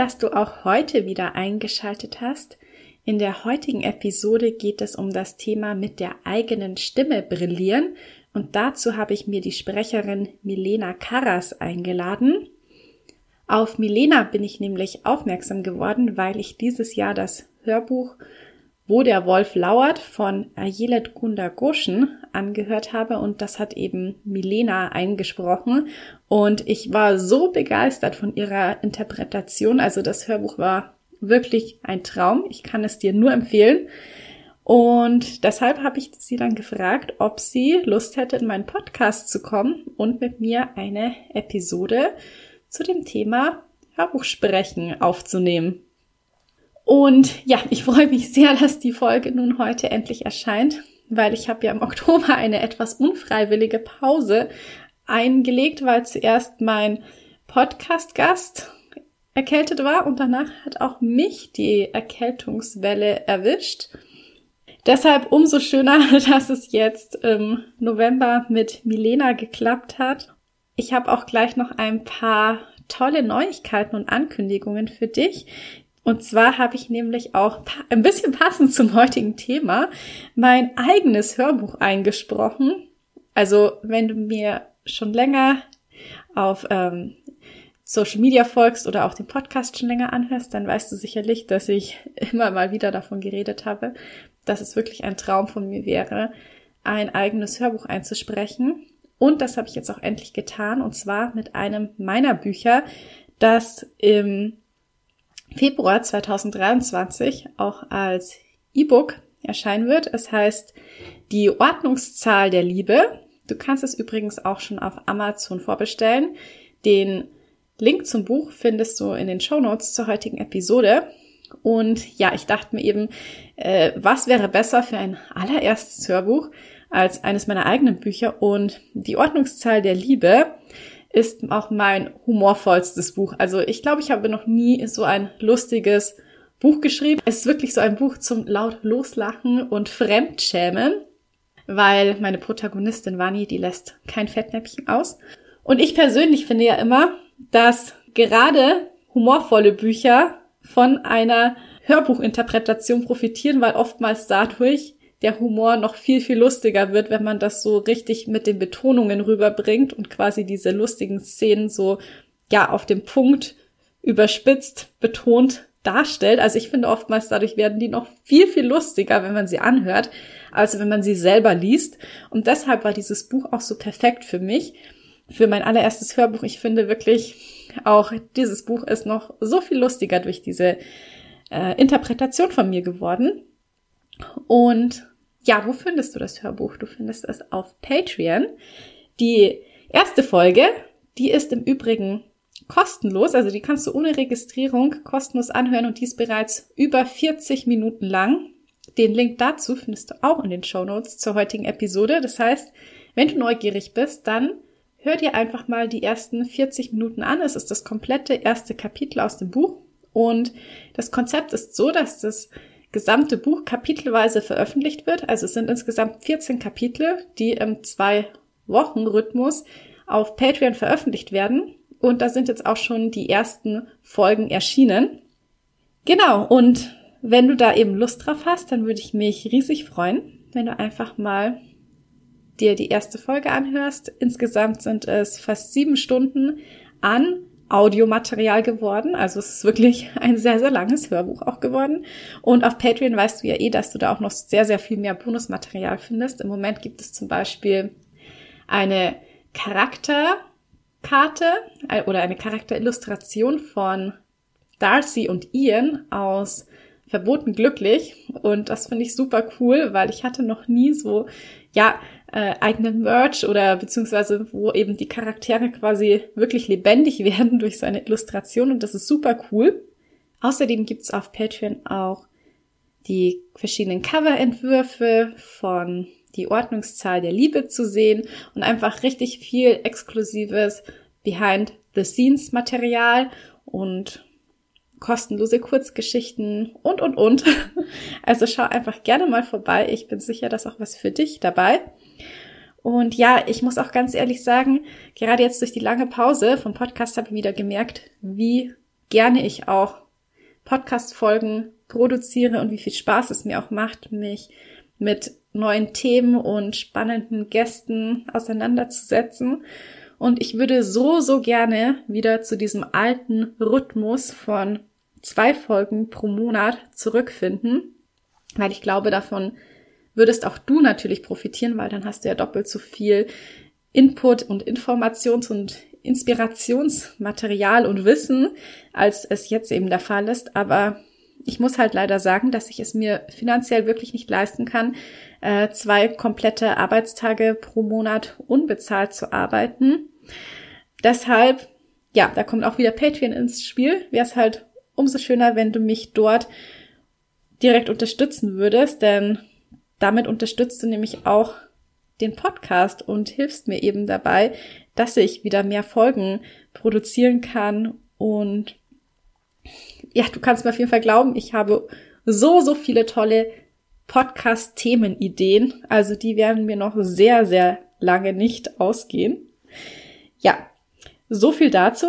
Dass du auch heute wieder eingeschaltet hast. In der heutigen Episode geht es um das Thema mit der eigenen Stimme brillieren und dazu habe ich mir die Sprecherin Milena Karras eingeladen. Auf Milena bin ich nämlich aufmerksam geworden, weil ich dieses Jahr das Hörbuch Wo der Wolf lauert von Ayelet Gunda-Goschen angehört habe und das hat eben Milena eingesprochen und ich war so begeistert von ihrer Interpretation. Also das Hörbuch war wirklich ein Traum. Ich kann es dir nur empfehlen. Und deshalb habe ich sie dann gefragt, ob sie Lust hätte, in meinen Podcast zu kommen und mit mir eine Episode zu dem Thema Hörbuchsprechen aufzunehmen. Und ja, ich freue mich sehr, dass die Folge nun heute endlich erscheint, weil ich habe ja im Oktober eine etwas unfreiwillige Pause eingelegt, weil zuerst mein Podcast-Gast erkältet war und danach hat auch mich die Erkältungswelle erwischt. Deshalb umso schöner, dass es jetzt im November mit Milena geklappt hat. Ich habe auch gleich noch ein paar tolle Neuigkeiten und Ankündigungen für dich. Und zwar habe ich nämlich auch ein bisschen passend zum heutigen Thema mein eigenes Hörbuch eingesprochen. Also wenn du mir schon länger auf ähm, Social Media folgst oder auch den Podcast schon länger anhörst, dann weißt du sicherlich, dass ich immer mal wieder davon geredet habe, dass es wirklich ein Traum von mir wäre, ein eigenes Hörbuch einzusprechen. Und das habe ich jetzt auch endlich getan, und zwar mit einem meiner Bücher, das im Februar 2023 auch als E-Book erscheinen wird. Es heißt Die Ordnungszahl der Liebe. Du kannst es übrigens auch schon auf Amazon vorbestellen. Den Link zum Buch findest du in den Show Notes zur heutigen Episode. Und ja, ich dachte mir eben, äh, was wäre besser für ein allererstes Hörbuch als eines meiner eigenen Bücher? Und die Ordnungszahl der Liebe ist auch mein humorvollstes Buch. Also ich glaube, ich habe noch nie so ein lustiges Buch geschrieben. Es ist wirklich so ein Buch zum laut loslachen und Fremdschämen, weil meine Protagonistin Vani, die lässt kein Fettnäpfchen aus. Und ich persönlich finde ja immer, dass gerade humorvolle Bücher von einer Hörbuchinterpretation profitieren, weil oftmals dadurch der Humor noch viel, viel lustiger wird, wenn man das so richtig mit den Betonungen rüberbringt und quasi diese lustigen Szenen so, ja, auf dem Punkt überspitzt, betont darstellt. Also ich finde oftmals dadurch werden die noch viel, viel lustiger, wenn man sie anhört, als wenn man sie selber liest. Und deshalb war dieses Buch auch so perfekt für mich, für mein allererstes Hörbuch. Ich finde wirklich auch dieses Buch ist noch so viel lustiger durch diese äh, Interpretation von mir geworden. Und ja, wo findest du das Hörbuch? Du findest es auf Patreon. Die erste Folge, die ist im Übrigen kostenlos, also die kannst du ohne Registrierung kostenlos anhören und die ist bereits über 40 Minuten lang. Den Link dazu findest du auch in den Show Notes zur heutigen Episode. Das heißt, wenn du neugierig bist, dann hör dir einfach mal die ersten 40 Minuten an. Es ist das komplette erste Kapitel aus dem Buch und das Konzept ist so, dass das gesamte Buch kapitelweise veröffentlicht wird. Also es sind insgesamt 14 Kapitel, die im zwei Wochen Rhythmus auf Patreon veröffentlicht werden. Und da sind jetzt auch schon die ersten Folgen erschienen. Genau. Und wenn du da eben Lust drauf hast, dann würde ich mich riesig freuen, wenn du einfach mal dir die erste Folge anhörst. Insgesamt sind es fast sieben Stunden an Audiomaterial geworden. Also es ist wirklich ein sehr, sehr langes Hörbuch auch geworden. Und auf Patreon weißt du ja eh, dass du da auch noch sehr, sehr viel mehr Bonusmaterial findest. Im Moment gibt es zum Beispiel eine Charakterkarte äh, oder eine Charakterillustration von Darcy und Ian aus Verboten glücklich. Und das finde ich super cool, weil ich hatte noch nie so, ja, äh, eigenen Merch oder beziehungsweise wo eben die Charaktere quasi wirklich lebendig werden durch seine Illustration und das ist super cool. Außerdem gibt's auf Patreon auch die verschiedenen Coverentwürfe von die Ordnungszahl der Liebe zu sehen und einfach richtig viel exklusives Behind the Scenes Material und kostenlose Kurzgeschichten und, und, und. Also schau einfach gerne mal vorbei. Ich bin sicher, dass auch was für dich dabei. Und ja, ich muss auch ganz ehrlich sagen, gerade jetzt durch die lange Pause vom Podcast habe ich wieder gemerkt, wie gerne ich auch Podcast-Folgen produziere und wie viel Spaß es mir auch macht, mich mit neuen Themen und spannenden Gästen auseinanderzusetzen. Und ich würde so, so gerne wieder zu diesem alten Rhythmus von zwei Folgen pro Monat zurückfinden, weil ich glaube, davon würdest auch du natürlich profitieren, weil dann hast du ja doppelt so viel Input und Informations- und Inspirationsmaterial und Wissen, als es jetzt eben der Fall ist. Aber ich muss halt leider sagen, dass ich es mir finanziell wirklich nicht leisten kann, äh, zwei komplette Arbeitstage pro Monat unbezahlt zu arbeiten. Deshalb, ja, da kommt auch wieder Patreon ins Spiel. Wäre es halt umso schöner, wenn du mich dort direkt unterstützen würdest, denn damit unterstützt du nämlich auch den Podcast und hilfst mir eben dabei, dass ich wieder mehr Folgen produzieren kann und ja, du kannst mir auf jeden Fall glauben, ich habe so, so viele tolle Podcast-Themenideen. Also die werden mir noch sehr, sehr lange nicht ausgehen. Ja, so viel dazu.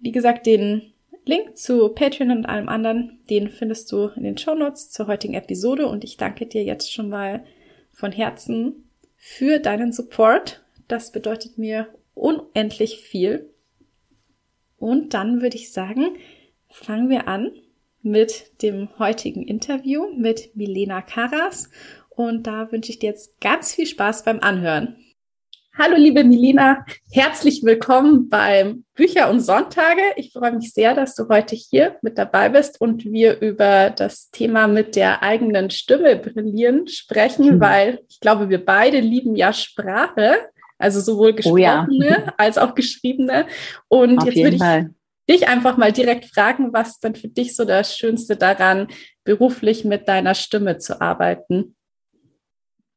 Wie gesagt, den Link zu Patreon und allem anderen, den findest du in den Show Notes zur heutigen Episode und ich danke dir jetzt schon mal von Herzen für deinen Support. Das bedeutet mir unendlich viel. Und dann würde ich sagen, fangen wir an mit dem heutigen Interview mit Milena Karas und da wünsche ich dir jetzt ganz viel Spaß beim Anhören. Hallo liebe Milena, herzlich willkommen beim Bücher und Sonntage. Ich freue mich sehr, dass du heute hier mit dabei bist und wir über das Thema mit der eigenen Stimme brillieren sprechen, mhm. weil ich glaube, wir beide lieben ja Sprache, also sowohl gesprochene oh ja. als auch geschriebene. Und Auf jetzt würde ich Fall. dich einfach mal direkt fragen, was denn für dich so das Schönste daran, beruflich mit deiner Stimme zu arbeiten?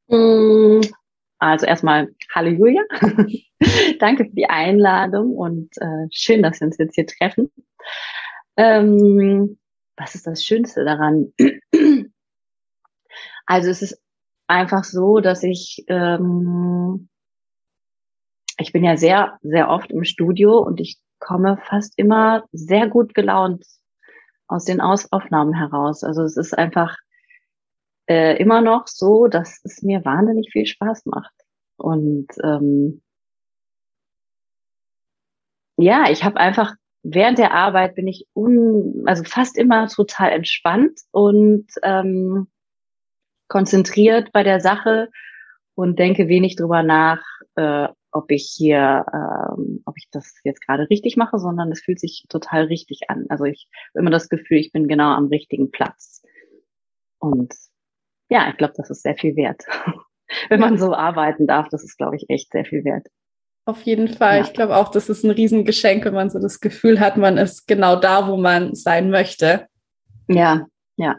Mm, also erstmal, hallo Julia. Danke für die Einladung und äh, schön, dass wir uns jetzt hier treffen. Ähm, was ist das Schönste daran? also es ist einfach so, dass ich, ähm, ich bin ja sehr, sehr oft im Studio und ich komme fast immer sehr gut gelaunt aus den aus Aufnahmen heraus. Also es ist einfach äh, immer noch so, dass es mir wahnsinnig viel Spaß macht. Und ähm, ja, ich habe einfach während der Arbeit bin ich un, also fast immer total entspannt und ähm, konzentriert bei der Sache und denke wenig drüber nach, äh, ob ich hier, ähm, ob ich das jetzt gerade richtig mache, sondern es fühlt sich total richtig an. Also ich habe immer das Gefühl, ich bin genau am richtigen Platz. Und ja, ich glaube, das ist sehr viel wert. Wenn man so arbeiten darf, das ist, glaube ich, echt sehr viel wert. Auf jeden Fall. Ja. Ich glaube auch, das ist ein Riesengeschenk, wenn man so das Gefühl hat, man ist genau da, wo man sein möchte. Ja, ja.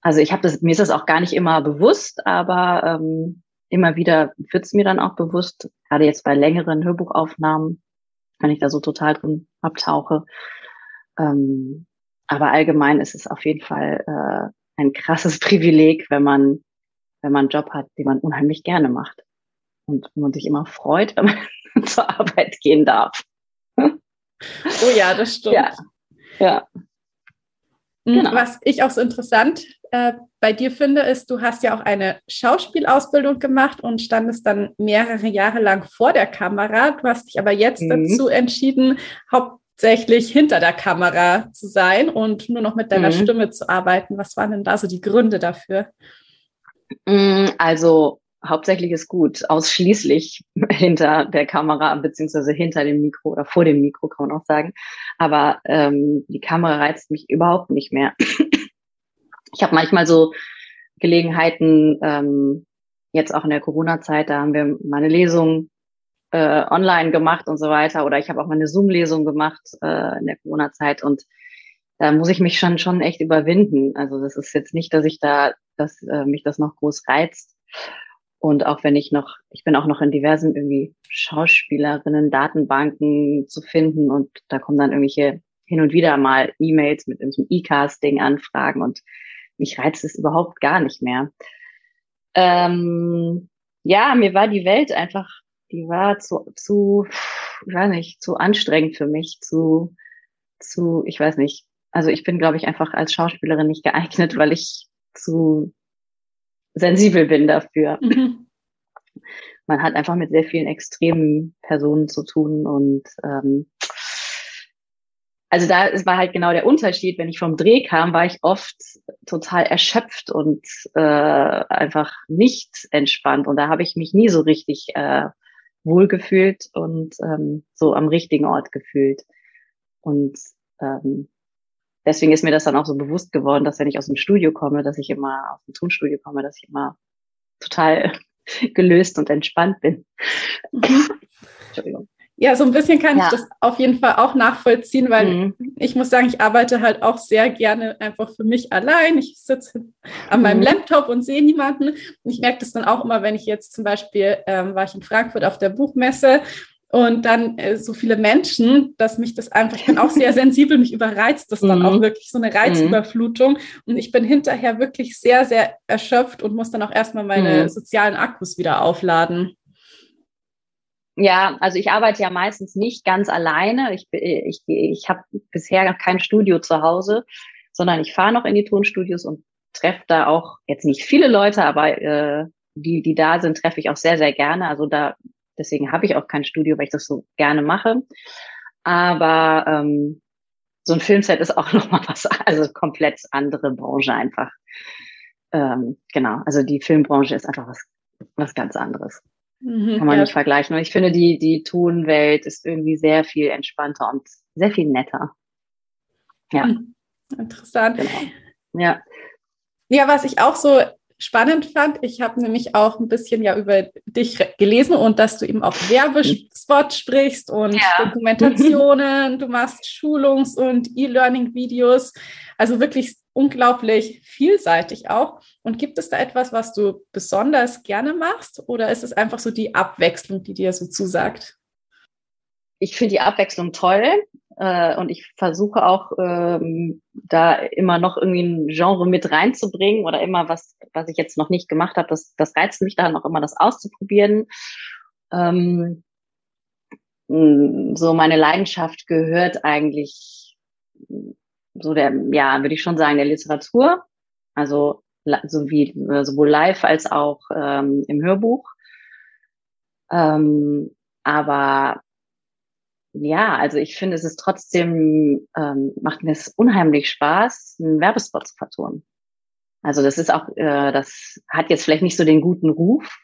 Also ich habe das, mir ist das auch gar nicht immer bewusst, aber ähm, immer wieder wird es mir dann auch bewusst, gerade jetzt bei längeren Hörbuchaufnahmen, wenn ich da so total drin abtauche. Ähm, aber allgemein ist es auf jeden Fall äh, ein krasses Privileg, wenn man, wenn man einen Job hat, den man unheimlich gerne macht. Und man sich immer freut, wenn man zur Arbeit gehen darf. Oh ja, das stimmt. Ja. ja. Mhm, genau. Was ich auch so interessant äh, bei dir finde, ist, du hast ja auch eine Schauspielausbildung gemacht und standest dann mehrere Jahre lang vor der Kamera. Du hast dich aber jetzt mhm. dazu entschieden, haupt hauptsächlich hinter der Kamera zu sein und nur noch mit deiner mhm. Stimme zu arbeiten. Was waren denn da so die Gründe dafür? Mm, also hauptsächlich ist gut, ausschließlich hinter der Kamera beziehungsweise hinter dem Mikro oder vor dem Mikro kann man auch sagen. Aber ähm, die Kamera reizt mich überhaupt nicht mehr. ich habe manchmal so Gelegenheiten, ähm, jetzt auch in der Corona-Zeit, da haben wir meine Lesung äh, online gemacht und so weiter. Oder ich habe auch mal eine Zoom-Lesung gemacht äh, in der Corona-Zeit und da muss ich mich schon schon echt überwinden. Also das ist jetzt nicht, dass ich da, dass äh, mich das noch groß reizt. Und auch wenn ich noch, ich bin auch noch in diversen irgendwie Schauspielerinnen, Datenbanken zu finden und da kommen dann irgendwelche hin und wieder mal E-Mails mit irgendeinem E-Casting anfragen und mich reizt es überhaupt gar nicht mehr. Ähm, ja, mir war die Welt einfach, die war zu, zu, ich weiß nicht, zu anstrengend für mich, zu, zu, ich weiß nicht. Also ich bin, glaube ich, einfach als Schauspielerin nicht geeignet, weil ich zu sensibel bin dafür. Mhm. Man hat einfach mit sehr vielen extremen Personen zu tun und ähm, also da es war halt genau der Unterschied. Wenn ich vom Dreh kam, war ich oft total erschöpft und äh, einfach nicht entspannt. Und da habe ich mich nie so richtig äh, wohlgefühlt und ähm, so am richtigen Ort gefühlt. Und ähm, deswegen ist mir das dann auch so bewusst geworden, dass wenn ich aus dem Studio komme, dass ich immer aus dem Tonstudio komme, dass ich immer total gelöst und entspannt bin. Mhm. Entschuldigung. Ja, so ein bisschen kann ja. ich das auf jeden Fall auch nachvollziehen, weil mhm. ich muss sagen, ich arbeite halt auch sehr gerne einfach für mich allein. Ich sitze an meinem mhm. Laptop und sehe niemanden. Und ich merke das dann auch immer, wenn ich jetzt zum Beispiel ähm, war ich in Frankfurt auf der Buchmesse und dann äh, so viele Menschen, dass mich das einfach, ich bin auch sehr sensibel, mich überreizt das dann mhm. auch wirklich so eine Reizüberflutung. Und ich bin hinterher wirklich sehr, sehr erschöpft und muss dann auch erstmal meine mhm. sozialen Akkus wieder aufladen. Ja, also ich arbeite ja meistens nicht ganz alleine. Ich, ich, ich habe bisher kein Studio zu Hause, sondern ich fahre noch in die Tonstudios und treffe da auch jetzt nicht viele Leute, aber äh, die, die da sind, treffe ich auch sehr, sehr gerne. Also da, deswegen habe ich auch kein Studio, weil ich das so gerne mache. Aber ähm, so ein Filmset ist auch nochmal was, also komplett andere Branche einfach. Ähm, genau, also die Filmbranche ist einfach was, was ganz anderes. Mhm, Kann man ja. nicht vergleichen. Und ich finde, die, die Tonwelt ist irgendwie sehr viel entspannter und sehr viel netter. Ja. Hm, interessant. Genau. Ja. Ja, was ich auch so spannend fand, ich habe nämlich auch ein bisschen ja über dich gelesen und dass du eben auch Werbespot sprichst und ja. Dokumentationen, du machst Schulungs- und E-Learning-Videos. Also wirklich unglaublich vielseitig auch. Und gibt es da etwas, was du besonders gerne machst oder ist es einfach so die Abwechslung, die dir so zusagt? Ich finde die Abwechslung toll äh, und ich versuche auch ähm, da immer noch irgendwie ein Genre mit reinzubringen oder immer was, was ich jetzt noch nicht gemacht habe. Das, das reizt mich da noch immer, das auszuprobieren. Ähm, so meine Leidenschaft gehört eigentlich so der, ja, würde ich schon sagen, der Literatur, also so wie äh, sowohl live als auch ähm, im Hörbuch. Ähm, aber ja, also ich finde, es ist trotzdem, ähm, macht mir es unheimlich Spaß, einen Werbespot zu vertonen. Also das ist auch, äh, das hat jetzt vielleicht nicht so den guten Ruf.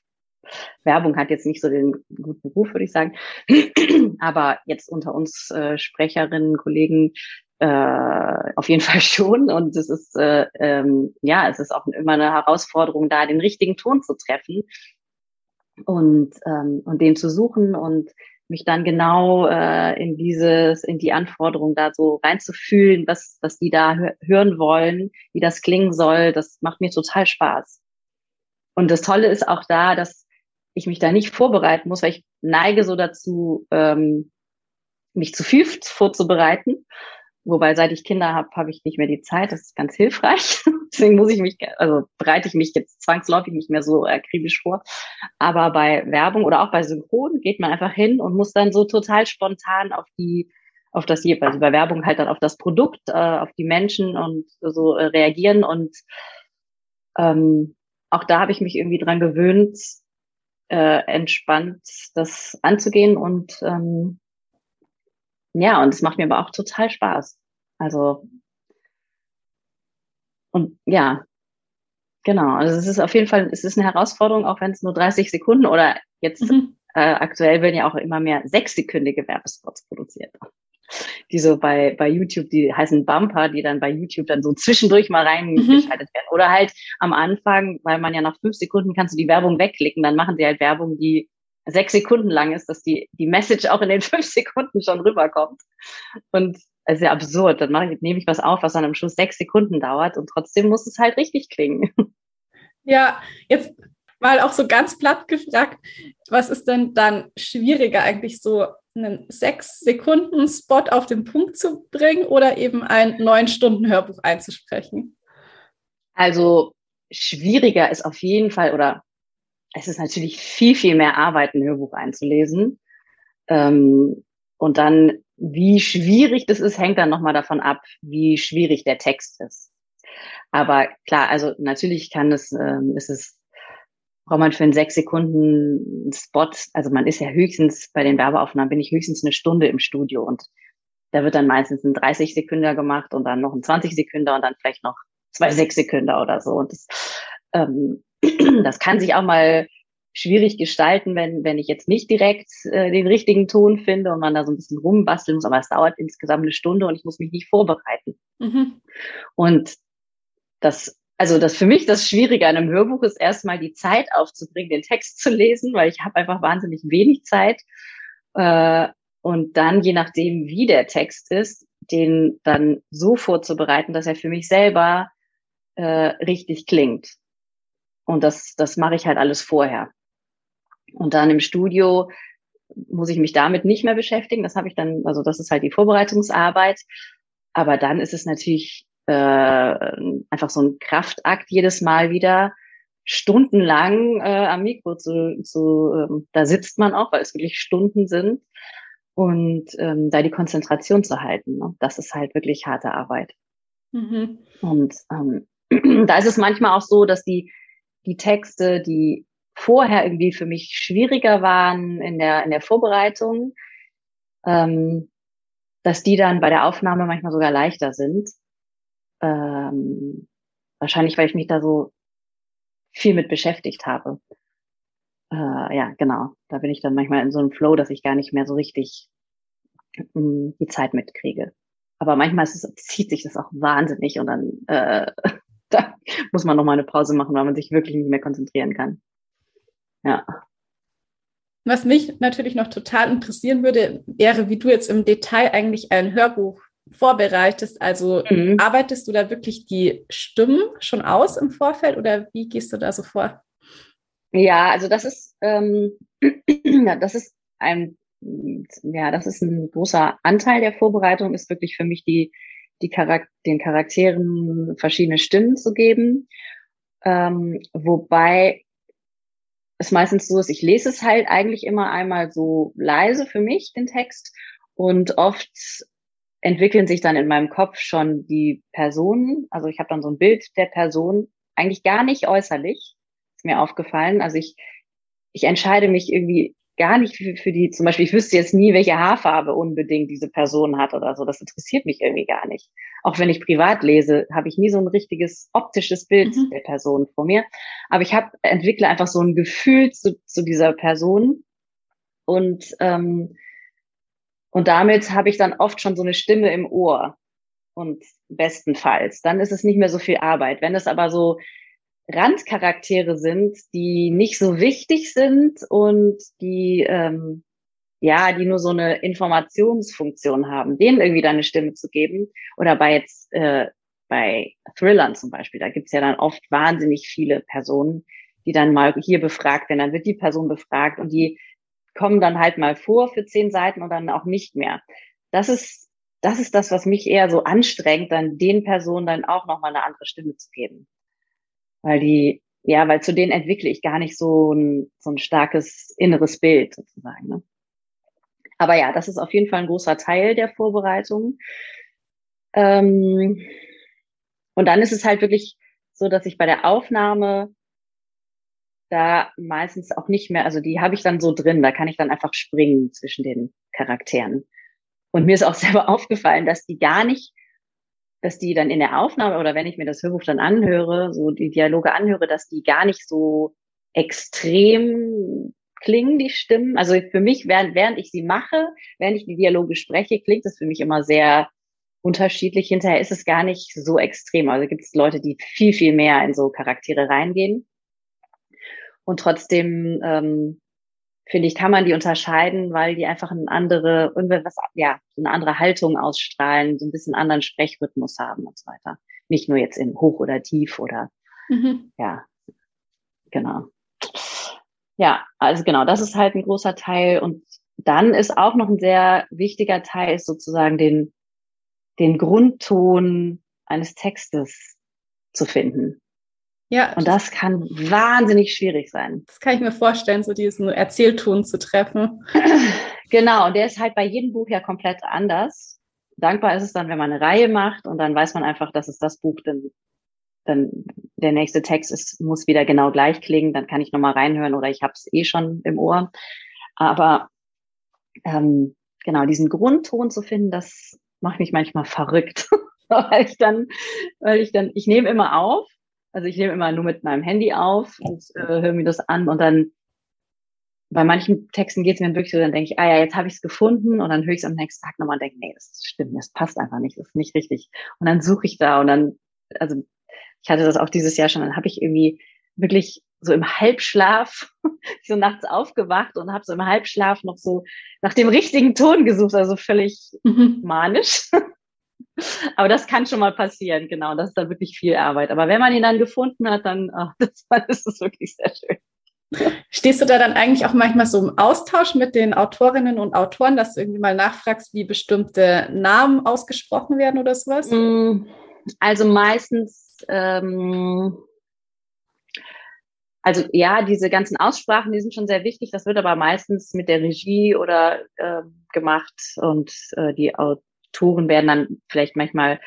Werbung hat jetzt nicht so den guten Ruf, würde ich sagen. Aber jetzt unter uns äh, Sprecherinnen, Kollegen äh, auf jeden Fall schon. Und es ist, äh, ähm, ja, es ist auch immer eine Herausforderung, da den richtigen Ton zu treffen und, ähm, und den zu suchen und mich dann genau äh, in dieses, in die Anforderung da so reinzufühlen, was, was die da hören wollen, wie das klingen soll, das macht mir total Spaß. Und das Tolle ist auch da, dass ich mich da nicht vorbereiten muss, weil ich neige so dazu, ähm, mich zu viel vorzubereiten Wobei, seit ich Kinder habe, habe ich nicht mehr die Zeit. Das ist ganz hilfreich. Deswegen muss ich mich, also bereite ich mich jetzt zwangsläufig nicht mehr so akribisch vor. Aber bei Werbung oder auch bei Synchron geht man einfach hin und muss dann so total spontan auf die, auf das jeweils, also bei Werbung halt dann auf das Produkt, äh, auf die Menschen und so äh, reagieren. Und ähm, auch da habe ich mich irgendwie dran gewöhnt, äh, entspannt das anzugehen und ähm, ja, und es macht mir aber auch total Spaß. Also, und ja, genau. Also es ist auf jeden Fall, es ist eine Herausforderung, auch wenn es nur 30 Sekunden oder jetzt mhm. äh, aktuell werden ja auch immer mehr sechssekündige Werbespots produziert. die so bei, bei YouTube, die heißen Bumper, die dann bei YouTube dann so zwischendurch mal reingeschaltet mhm. werden. Oder halt am Anfang, weil man ja nach fünf Sekunden kannst du die Werbung wegklicken, dann machen sie halt Werbung, die sechs Sekunden lang ist, dass die, die Message auch in den fünf Sekunden schon rüberkommt. Und es ist ja absurd. Dann mache ich, nehme ich was auf, was dann am Schluss sechs Sekunden dauert und trotzdem muss es halt richtig klingen. Ja, jetzt mal auch so ganz platt gefragt, was ist denn dann schwieriger eigentlich so einen sechs Sekunden Spot auf den Punkt zu bringen oder eben ein neun Stunden Hörbuch einzusprechen? Also schwieriger ist auf jeden Fall oder es ist natürlich viel, viel mehr Arbeit, ein Hörbuch einzulesen. Ähm, und dann, wie schwierig das ist, hängt dann nochmal davon ab, wie schwierig der Text ist. Aber klar, also natürlich kann es, ähm, ist es, braucht man für einen sechs Sekunden Spot, also man ist ja höchstens bei den Werbeaufnahmen, bin ich höchstens eine Stunde im Studio und da wird dann meistens ein 30 Sekunden gemacht und dann noch ein 20 Sekunden und dann vielleicht noch zwei sechs Sekunden oder so. Und das, ähm, das kann sich auch mal schwierig gestalten, wenn, wenn ich jetzt nicht direkt äh, den richtigen Ton finde und man da so ein bisschen rumbasteln muss, aber es dauert insgesamt eine Stunde und ich muss mich nicht vorbereiten. Mhm. Und das, also das für mich das Schwierige an einem Hörbuch ist erstmal die Zeit aufzubringen, den Text zu lesen, weil ich habe einfach wahnsinnig wenig Zeit. Äh, und dann, je nachdem, wie der Text ist, den dann so vorzubereiten, dass er für mich selber äh, richtig klingt. Und das, das mache ich halt alles vorher. Und dann im Studio muss ich mich damit nicht mehr beschäftigen. Das habe ich dann, also das ist halt die Vorbereitungsarbeit. Aber dann ist es natürlich äh, einfach so ein Kraftakt jedes Mal wieder stundenlang äh, am Mikro zu, zu ähm, da sitzt man auch, weil es wirklich Stunden sind und ähm, da die Konzentration zu halten. Ne? Das ist halt wirklich harte Arbeit. Mhm. Und ähm, da ist es manchmal auch so, dass die die Texte, die vorher irgendwie für mich schwieriger waren in der, in der Vorbereitung, ähm, dass die dann bei der Aufnahme manchmal sogar leichter sind. Ähm, wahrscheinlich, weil ich mich da so viel mit beschäftigt habe. Äh, ja, genau. Da bin ich dann manchmal in so einem Flow, dass ich gar nicht mehr so richtig mh, die Zeit mitkriege. Aber manchmal es, zieht sich das auch wahnsinnig und dann äh, da muss man noch mal eine Pause machen, weil man sich wirklich nicht mehr konzentrieren kann. Ja. Was mich natürlich noch total interessieren würde, wäre, wie du jetzt im Detail eigentlich ein Hörbuch vorbereitest. Also mhm. arbeitest du da wirklich die Stimmen schon aus im Vorfeld oder wie gehst du da so vor? Ja, also das ist, ähm, ja, das ist ein, ja, das ist ein großer Anteil der Vorbereitung, ist wirklich für mich die, die Charak den Charakteren verschiedene Stimmen zu geben. Ähm, wobei es meistens so ist, ich lese es halt eigentlich immer einmal so leise für mich, den Text. Und oft entwickeln sich dann in meinem Kopf schon die Personen. Also ich habe dann so ein Bild der Person, eigentlich gar nicht äußerlich, ist mir aufgefallen. Also ich, ich entscheide mich irgendwie gar nicht für, für die, zum Beispiel, ich wüsste jetzt nie, welche Haarfarbe unbedingt diese Person hat oder so. Das interessiert mich irgendwie gar nicht. Auch wenn ich privat lese, habe ich nie so ein richtiges optisches Bild mhm. der Person vor mir. Aber ich habe entwickle einfach so ein Gefühl zu, zu dieser Person und ähm, und damit habe ich dann oft schon so eine Stimme im Ohr und bestenfalls. Dann ist es nicht mehr so viel Arbeit. Wenn es aber so Randcharaktere sind, die nicht so wichtig sind und die ähm, ja, die nur so eine Informationsfunktion haben, denen irgendwie deine Stimme zu geben. Oder bei jetzt äh, bei Thrillern zum Beispiel, da gibt's ja dann oft wahnsinnig viele Personen, die dann mal hier befragt werden, dann wird die Person befragt und die kommen dann halt mal vor für zehn Seiten und dann auch nicht mehr. Das ist, das ist das, was mich eher so anstrengt, dann den Personen dann auch nochmal eine andere Stimme zu geben weil die, ja, weil zu denen entwickle ich gar nicht so ein, so ein starkes inneres Bild sozusagen. Ne? Aber ja, das ist auf jeden Fall ein großer Teil der Vorbereitung. Ähm, und dann ist es halt wirklich so, dass ich bei der Aufnahme da meistens auch nicht mehr, also die habe ich dann so drin, da kann ich dann einfach springen zwischen den Charakteren. Und mir ist auch selber aufgefallen, dass die gar nicht dass die dann in der Aufnahme oder wenn ich mir das Hörbuch dann anhöre, so die Dialoge anhöre, dass die gar nicht so extrem klingen die Stimmen. Also für mich, während, während ich sie mache, während ich die Dialoge spreche, klingt es für mich immer sehr unterschiedlich. Hinterher ist es gar nicht so extrem. Also gibt es Leute, die viel, viel mehr in so Charaktere reingehen. Und trotzdem, ähm, finde ich, kann man die unterscheiden, weil die einfach eine andere, was, ja, eine andere Haltung ausstrahlen, so ein bisschen anderen Sprechrhythmus haben und so weiter. Nicht nur jetzt in hoch oder tief oder, mhm. ja, genau. Ja, also genau, das ist halt ein großer Teil. Und dann ist auch noch ein sehr wichtiger Teil, ist sozusagen den, den Grundton eines Textes zu finden. Ja. Und das kann wahnsinnig schwierig sein. Das kann ich mir vorstellen, so diesen Erzählton zu treffen. Genau, und der ist halt bei jedem Buch ja komplett anders. Dankbar ist es dann, wenn man eine Reihe macht und dann weiß man einfach, dass es das Buch, dann, dann der nächste Text ist, muss wieder genau gleich klingen, dann kann ich nochmal reinhören oder ich habe es eh schon im Ohr. Aber ähm, genau, diesen Grundton zu finden, das macht mich manchmal verrückt. weil ich dann, weil ich dann, ich nehme immer auf also ich nehme immer nur mit meinem Handy auf und äh, höre mir das an und dann bei manchen Texten geht es mir wirklich so, dann denke ich, ah ja, jetzt habe ich es gefunden und dann höre ich es am nächsten Tag nochmal und denke, nee, das stimmt, das passt einfach nicht, das ist nicht richtig. Und dann suche ich da und dann, also ich hatte das auch dieses Jahr schon, dann habe ich irgendwie wirklich so im Halbschlaf, so nachts aufgewacht und habe so im Halbschlaf noch so nach dem richtigen Ton gesucht, also völlig mhm. manisch. Aber das kann schon mal passieren, genau. Das ist dann wirklich viel Arbeit. Aber wenn man ihn dann gefunden hat, dann oh, das, das ist wirklich sehr schön. Stehst du da dann eigentlich auch manchmal so im Austausch mit den Autorinnen und Autoren, dass du irgendwie mal nachfragst, wie bestimmte Namen ausgesprochen werden oder sowas? Mm, also meistens, ähm, also ja, diese ganzen Aussprachen, die sind schon sehr wichtig. Das wird aber meistens mit der Regie oder äh, gemacht und äh, die Lektoren werden dann vielleicht manchmal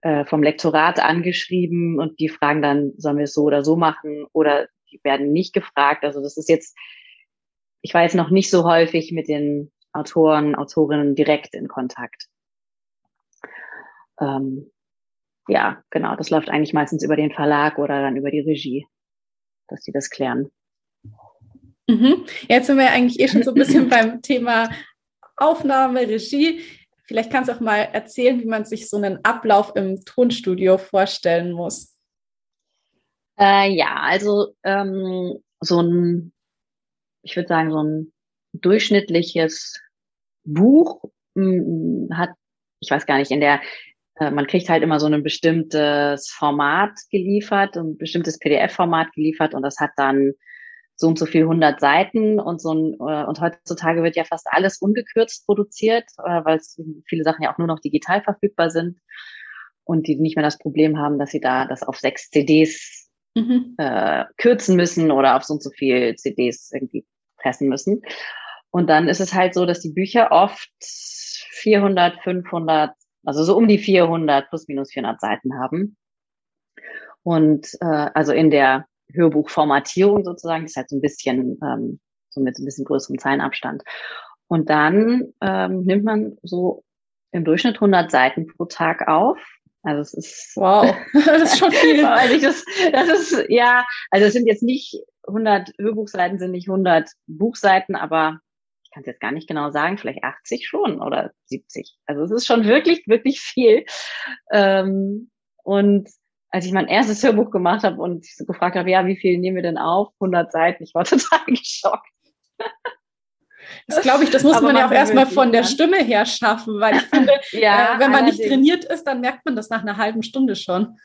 äh, vom Lektorat angeschrieben und die fragen dann, sollen wir es so oder so machen oder die werden nicht gefragt. Also das ist jetzt, ich war jetzt noch nicht so häufig mit den Autoren, Autorinnen direkt in Kontakt. Ähm, ja, genau, das läuft eigentlich meistens über den Verlag oder dann über die Regie, dass die das klären. Mhm. Jetzt sind wir eigentlich eh schon so ein bisschen beim Thema Aufnahme, Regie. Vielleicht kannst du auch mal erzählen, wie man sich so einen Ablauf im Tonstudio vorstellen muss. Äh, ja, also ähm, so ein, ich würde sagen, so ein durchschnittliches Buch mh, hat, ich weiß gar nicht, in der, äh, man kriegt halt immer so ein bestimmtes Format geliefert, ein bestimmtes PDF-Format geliefert und das hat dann so und so viel 100 Seiten und so ein, äh, und heutzutage wird ja fast alles ungekürzt produziert, äh, weil viele Sachen ja auch nur noch digital verfügbar sind und die nicht mehr das Problem haben, dass sie da das auf sechs CDs mhm. äh, kürzen müssen oder auf so und so viel CDs irgendwie pressen müssen. Und dann ist es halt so, dass die Bücher oft 400, 500, also so um die 400 plus minus 400 Seiten haben. Und äh, also in der Hörbuchformatierung sozusagen, das ist halt so ein bisschen, ähm, so mit ein bisschen größerem Zeilenabstand. Und dann ähm, nimmt man so im Durchschnitt 100 Seiten pro Tag auf. Also es ist wow, das ist schon viel. das, das ist ja, also es sind jetzt nicht 100 Hörbuchseiten, sind nicht 100 Buchseiten, aber ich kann es jetzt gar nicht genau sagen, vielleicht 80 schon oder 70. Also es ist schon wirklich, wirklich viel. Ähm, und als ich mein erstes Hörbuch gemacht habe und ich so gefragt habe, ja, wie viel nehmen wir denn auf? 100 Seiten. Ich war total geschockt. Das glaube ich, das muss Aber man ja auch erstmal von der Stimme her schaffen, weil ich finde, ja, äh, wenn man nicht trainiert ist, dann merkt man das nach einer halben Stunde schon.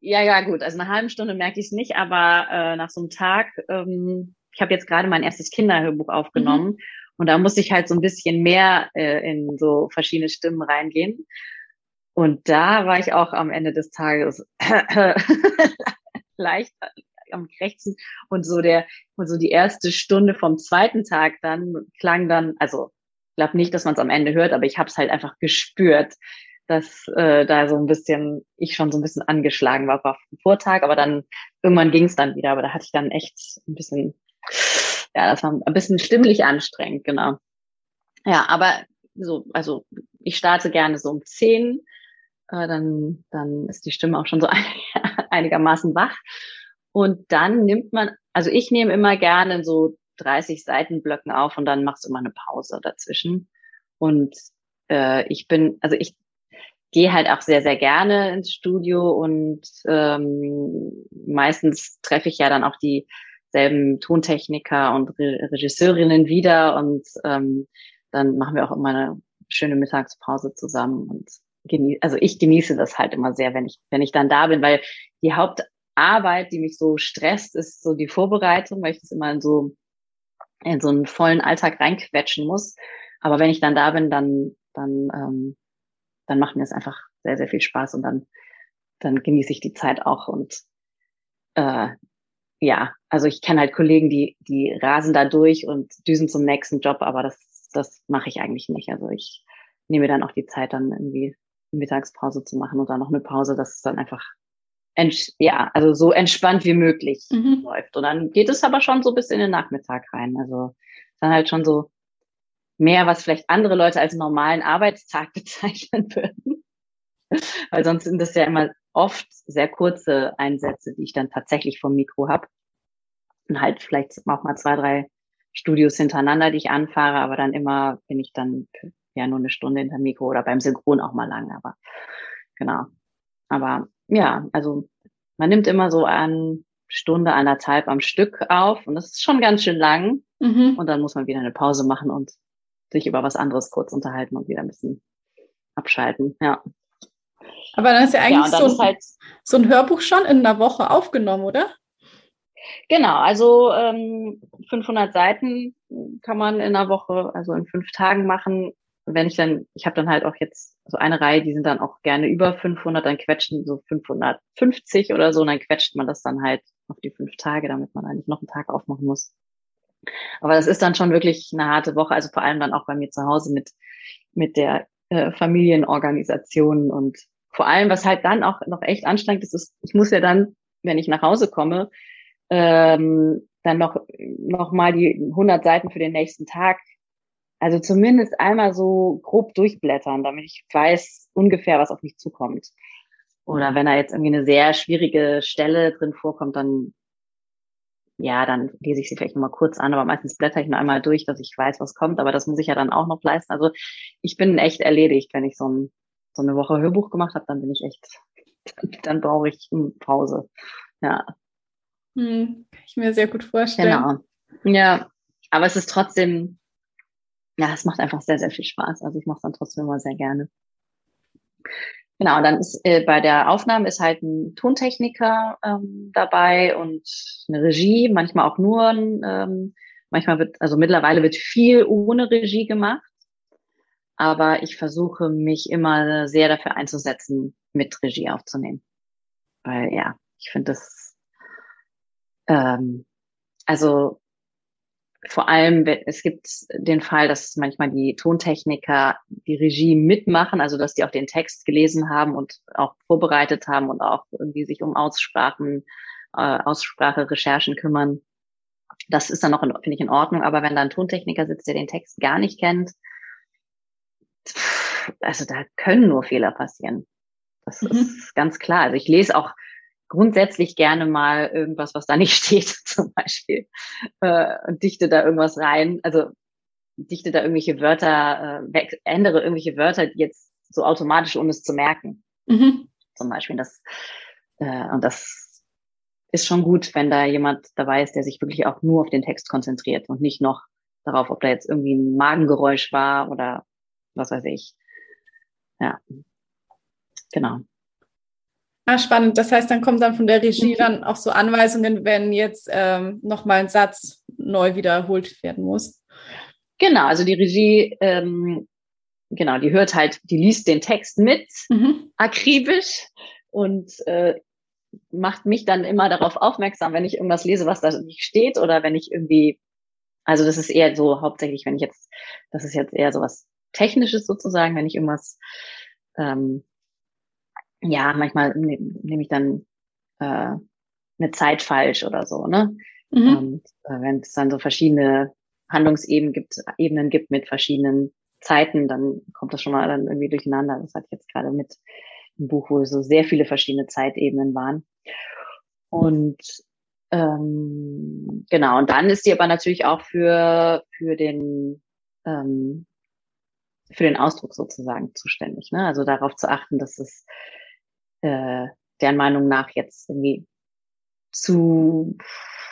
Ja, ja, gut. Also nach einer halben Stunde merke ich es nicht, aber äh, nach so einem Tag, ähm, ich habe jetzt gerade mein erstes Kinderhörbuch aufgenommen mhm. und da musste ich halt so ein bisschen mehr äh, in so verschiedene Stimmen reingehen. Und da war ich auch am Ende des Tages leicht am krächzen. Und so der und so die erste Stunde vom zweiten Tag dann klang dann also ich glaube nicht, dass man es am Ende hört, aber ich habe es halt einfach gespürt, dass äh, da so ein bisschen ich schon so ein bisschen angeschlagen war, war vom Vortag, aber dann irgendwann ging es dann wieder, aber da hatte ich dann echt ein bisschen ja, das war ein bisschen stimmlich anstrengend, genau. Ja, aber so also ich starte gerne so um zehn äh, dann, dann ist die Stimme auch schon so einigermaßen wach. Und dann nimmt man, also ich nehme immer gerne so 30 Seitenblöcken auf und dann machst du immer eine Pause dazwischen. Und äh, ich bin, also ich gehe halt auch sehr, sehr gerne ins Studio und ähm, meistens treffe ich ja dann auch dieselben Tontechniker und Re Regisseurinnen wieder und ähm, dann machen wir auch immer eine schöne Mittagspause zusammen und genieße, also ich genieße das halt immer sehr, wenn ich, wenn ich dann da bin, weil die Hauptarbeit, die mich so stresst, ist so die Vorbereitung, weil ich das immer in so, in so einen vollen Alltag reinquetschen muss. Aber wenn ich dann da bin, dann, dann, ähm, dann macht mir es einfach sehr, sehr viel Spaß und dann, dann genieße ich die Zeit auch und äh, ja, also ich kenne halt Kollegen, die, die rasen da durch und düsen zum nächsten Job, aber das, das mache ich eigentlich nicht. Also ich nehme dann auch die Zeit, dann irgendwie Mittagspause zu machen und dann noch eine Pause, dass es dann einfach ja, also so entspannt wie möglich mhm. läuft. Und dann geht es aber schon so bis in den Nachmittag rein. Also dann halt schon so mehr, was vielleicht andere Leute als normalen Arbeitstag bezeichnen würden. Weil sonst sind das ja immer oft sehr kurze Einsätze, die ich dann tatsächlich vom Mikro habe. Und halt vielleicht auch mal zwei, drei Studios hintereinander, die ich anfahre, aber dann immer bin ich dann ja nur eine Stunde hinter Mikro oder beim Synchron auch mal lang, aber genau. Aber ja, also man nimmt immer so eine Stunde, anderthalb am Stück auf und das ist schon ganz schön lang. Mhm. Und dann muss man wieder eine Pause machen und sich über was anderes kurz unterhalten und wieder ein bisschen abschalten, ja. Aber dann ist ja eigentlich ja, so, halt, so ein Hörbuch schon in einer Woche aufgenommen, oder? Genau, also ähm, 500 Seiten kann man in einer Woche, also in fünf Tagen machen wenn ich dann, ich habe dann halt auch jetzt so eine Reihe, die sind dann auch gerne über 500, dann quetschen so 550 oder so, und dann quetscht man das dann halt auf die fünf Tage, damit man eigentlich noch einen Tag aufmachen muss. Aber das ist dann schon wirklich eine harte Woche, also vor allem dann auch bei mir zu Hause mit, mit der äh, Familienorganisation und vor allem, was halt dann auch noch echt anstrengend ist, ist, ich muss ja dann, wenn ich nach Hause komme, ähm, dann noch, noch mal die 100 Seiten für den nächsten Tag also zumindest einmal so grob durchblättern, damit ich weiß ungefähr, was auf mich zukommt. Oder wenn da jetzt irgendwie eine sehr schwierige Stelle drin vorkommt, dann ja, dann lese ich sie vielleicht nochmal kurz an, aber meistens blätter ich nur einmal durch, dass ich weiß, was kommt. Aber das muss ich ja dann auch noch leisten. Also ich bin echt erledigt, wenn ich so, ein, so eine Woche Hörbuch gemacht habe, dann bin ich echt, dann, dann brauche ich eine Pause. Ja. Hm, kann ich mir sehr gut vorstellen. Genau. Ja, aber es ist trotzdem, ja, es macht einfach sehr, sehr viel Spaß. Also ich mache es dann trotzdem immer sehr gerne. Genau, dann ist äh, bei der Aufnahme ist halt ein Tontechniker ähm, dabei und eine Regie, manchmal auch nur, ähm, manchmal wird, also mittlerweile wird viel ohne Regie gemacht, aber ich versuche mich immer sehr dafür einzusetzen, mit Regie aufzunehmen. Weil ja, ich finde das, ähm, also vor allem, es gibt den Fall, dass manchmal die Tontechniker die Regie mitmachen, also dass die auch den Text gelesen haben und auch vorbereitet haben und auch irgendwie sich um Aussprachen, äh, Aussprache-Recherchen kümmern. Das ist dann noch, finde ich, in Ordnung. Aber wenn da ein Tontechniker sitzt, der den Text gar nicht kennt, also da können nur Fehler passieren. Das mhm. ist ganz klar. Also ich lese auch grundsätzlich gerne mal irgendwas, was da nicht steht, zum Beispiel, äh, und dichte da irgendwas rein. Also dichte da irgendwelche Wörter, äh, weg, ändere irgendwelche Wörter jetzt so automatisch, ohne es zu merken. Mhm. Zum Beispiel. Das, äh, und das ist schon gut, wenn da jemand dabei ist, der sich wirklich auch nur auf den Text konzentriert und nicht noch darauf, ob da jetzt irgendwie ein Magengeräusch war oder was weiß ich. Ja. Genau. Ah, spannend. Das heißt, dann kommt dann von der Regie mhm. dann auch so Anweisungen, wenn jetzt ähm, nochmal ein Satz neu wiederholt werden muss. Genau, also die Regie, ähm, genau, die hört halt, die liest den Text mit, mhm. akribisch und äh, macht mich dann immer darauf aufmerksam, wenn ich irgendwas lese, was da nicht steht oder wenn ich irgendwie, also das ist eher so hauptsächlich, wenn ich jetzt, das ist jetzt eher so was Technisches sozusagen, wenn ich irgendwas ähm, ja, manchmal ne, nehme ich dann äh, eine Zeit falsch oder so, ne? Mhm. Und äh, wenn es dann so verschiedene Handlungsebenen gibt, Ebenen gibt mit verschiedenen Zeiten, dann kommt das schon mal dann irgendwie durcheinander. Das hatte ich jetzt gerade mit einem Buch, wo so sehr viele verschiedene Zeitebenen waren. Und ähm, genau, und dann ist die aber natürlich auch für, für den, ähm, für den Ausdruck sozusagen zuständig. Ne? Also darauf zu achten, dass es äh, deren Meinung nach jetzt irgendwie zu,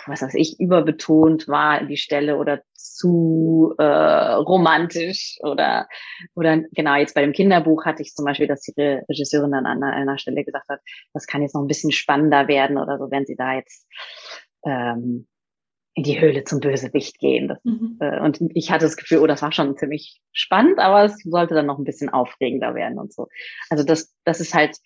was weiß ich, überbetont war die Stelle oder zu äh, romantisch oder oder genau jetzt bei dem Kinderbuch hatte ich zum Beispiel, dass die Regisseurin dann an einer Stelle gesagt hat, das kann jetzt noch ein bisschen spannender werden oder so, wenn sie da jetzt ähm, in die Höhle zum Bösewicht gehen. Das, mhm. äh, und ich hatte das Gefühl, oh, das war schon ziemlich spannend, aber es sollte dann noch ein bisschen aufregender werden und so. Also das, das ist halt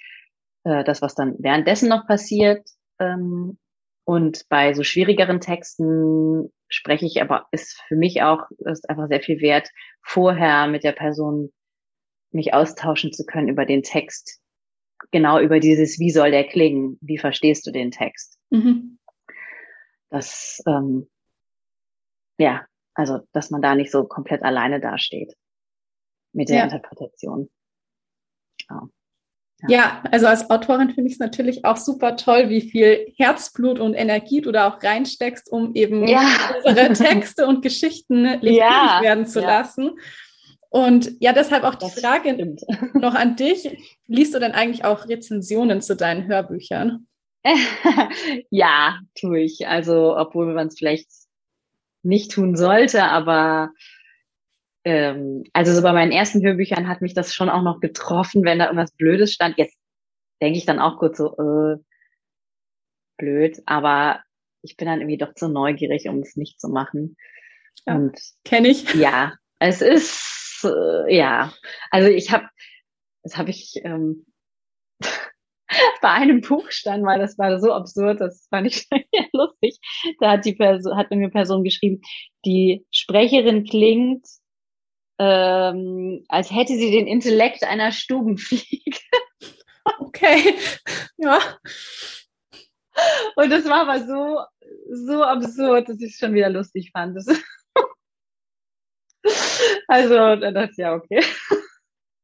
äh, das, was dann währenddessen noch passiert. Ähm, und bei so schwierigeren Texten spreche ich aber, ist für mich auch, ist einfach sehr viel wert, vorher mit der Person mich austauschen zu können über den Text. Genau über dieses, wie soll der klingen? Wie verstehst du den Text? Mhm. Das, ähm, ja, also, dass man da nicht so komplett alleine dasteht mit der ja. Interpretation. Ja. Ja, also als Autorin finde ich es natürlich auch super toll, wie viel Herzblut und Energie du da auch reinsteckst, um eben ja. unsere Texte und Geschichten lebendig ja. werden zu ja. lassen. Und ja, deshalb auch die das Frage stimmt. noch an dich. Liest du denn eigentlich auch Rezensionen zu deinen Hörbüchern? ja, tue ich. Also, obwohl man es vielleicht nicht tun sollte, aber ähm, also so bei meinen ersten Hörbüchern hat mich das schon auch noch getroffen, wenn da irgendwas Blödes stand. Jetzt denke ich dann auch kurz so, äh, blöd, aber ich bin dann irgendwie doch zu neugierig, um es nicht zu machen. Ja, Und kenne ich. Ja, es ist äh, ja. Also ich habe, das habe ich ähm, bei einem Buch stand, weil das war so absurd, das fand ich sehr lustig. Da hat die Person, hat mir eine Person geschrieben, die Sprecherin klingt ähm, als hätte sie den Intellekt einer Stubenfliege. Okay, ja. Und das war aber so, so absurd, dass ich es schon wieder lustig fand. also, dann dachte ich, ja, okay.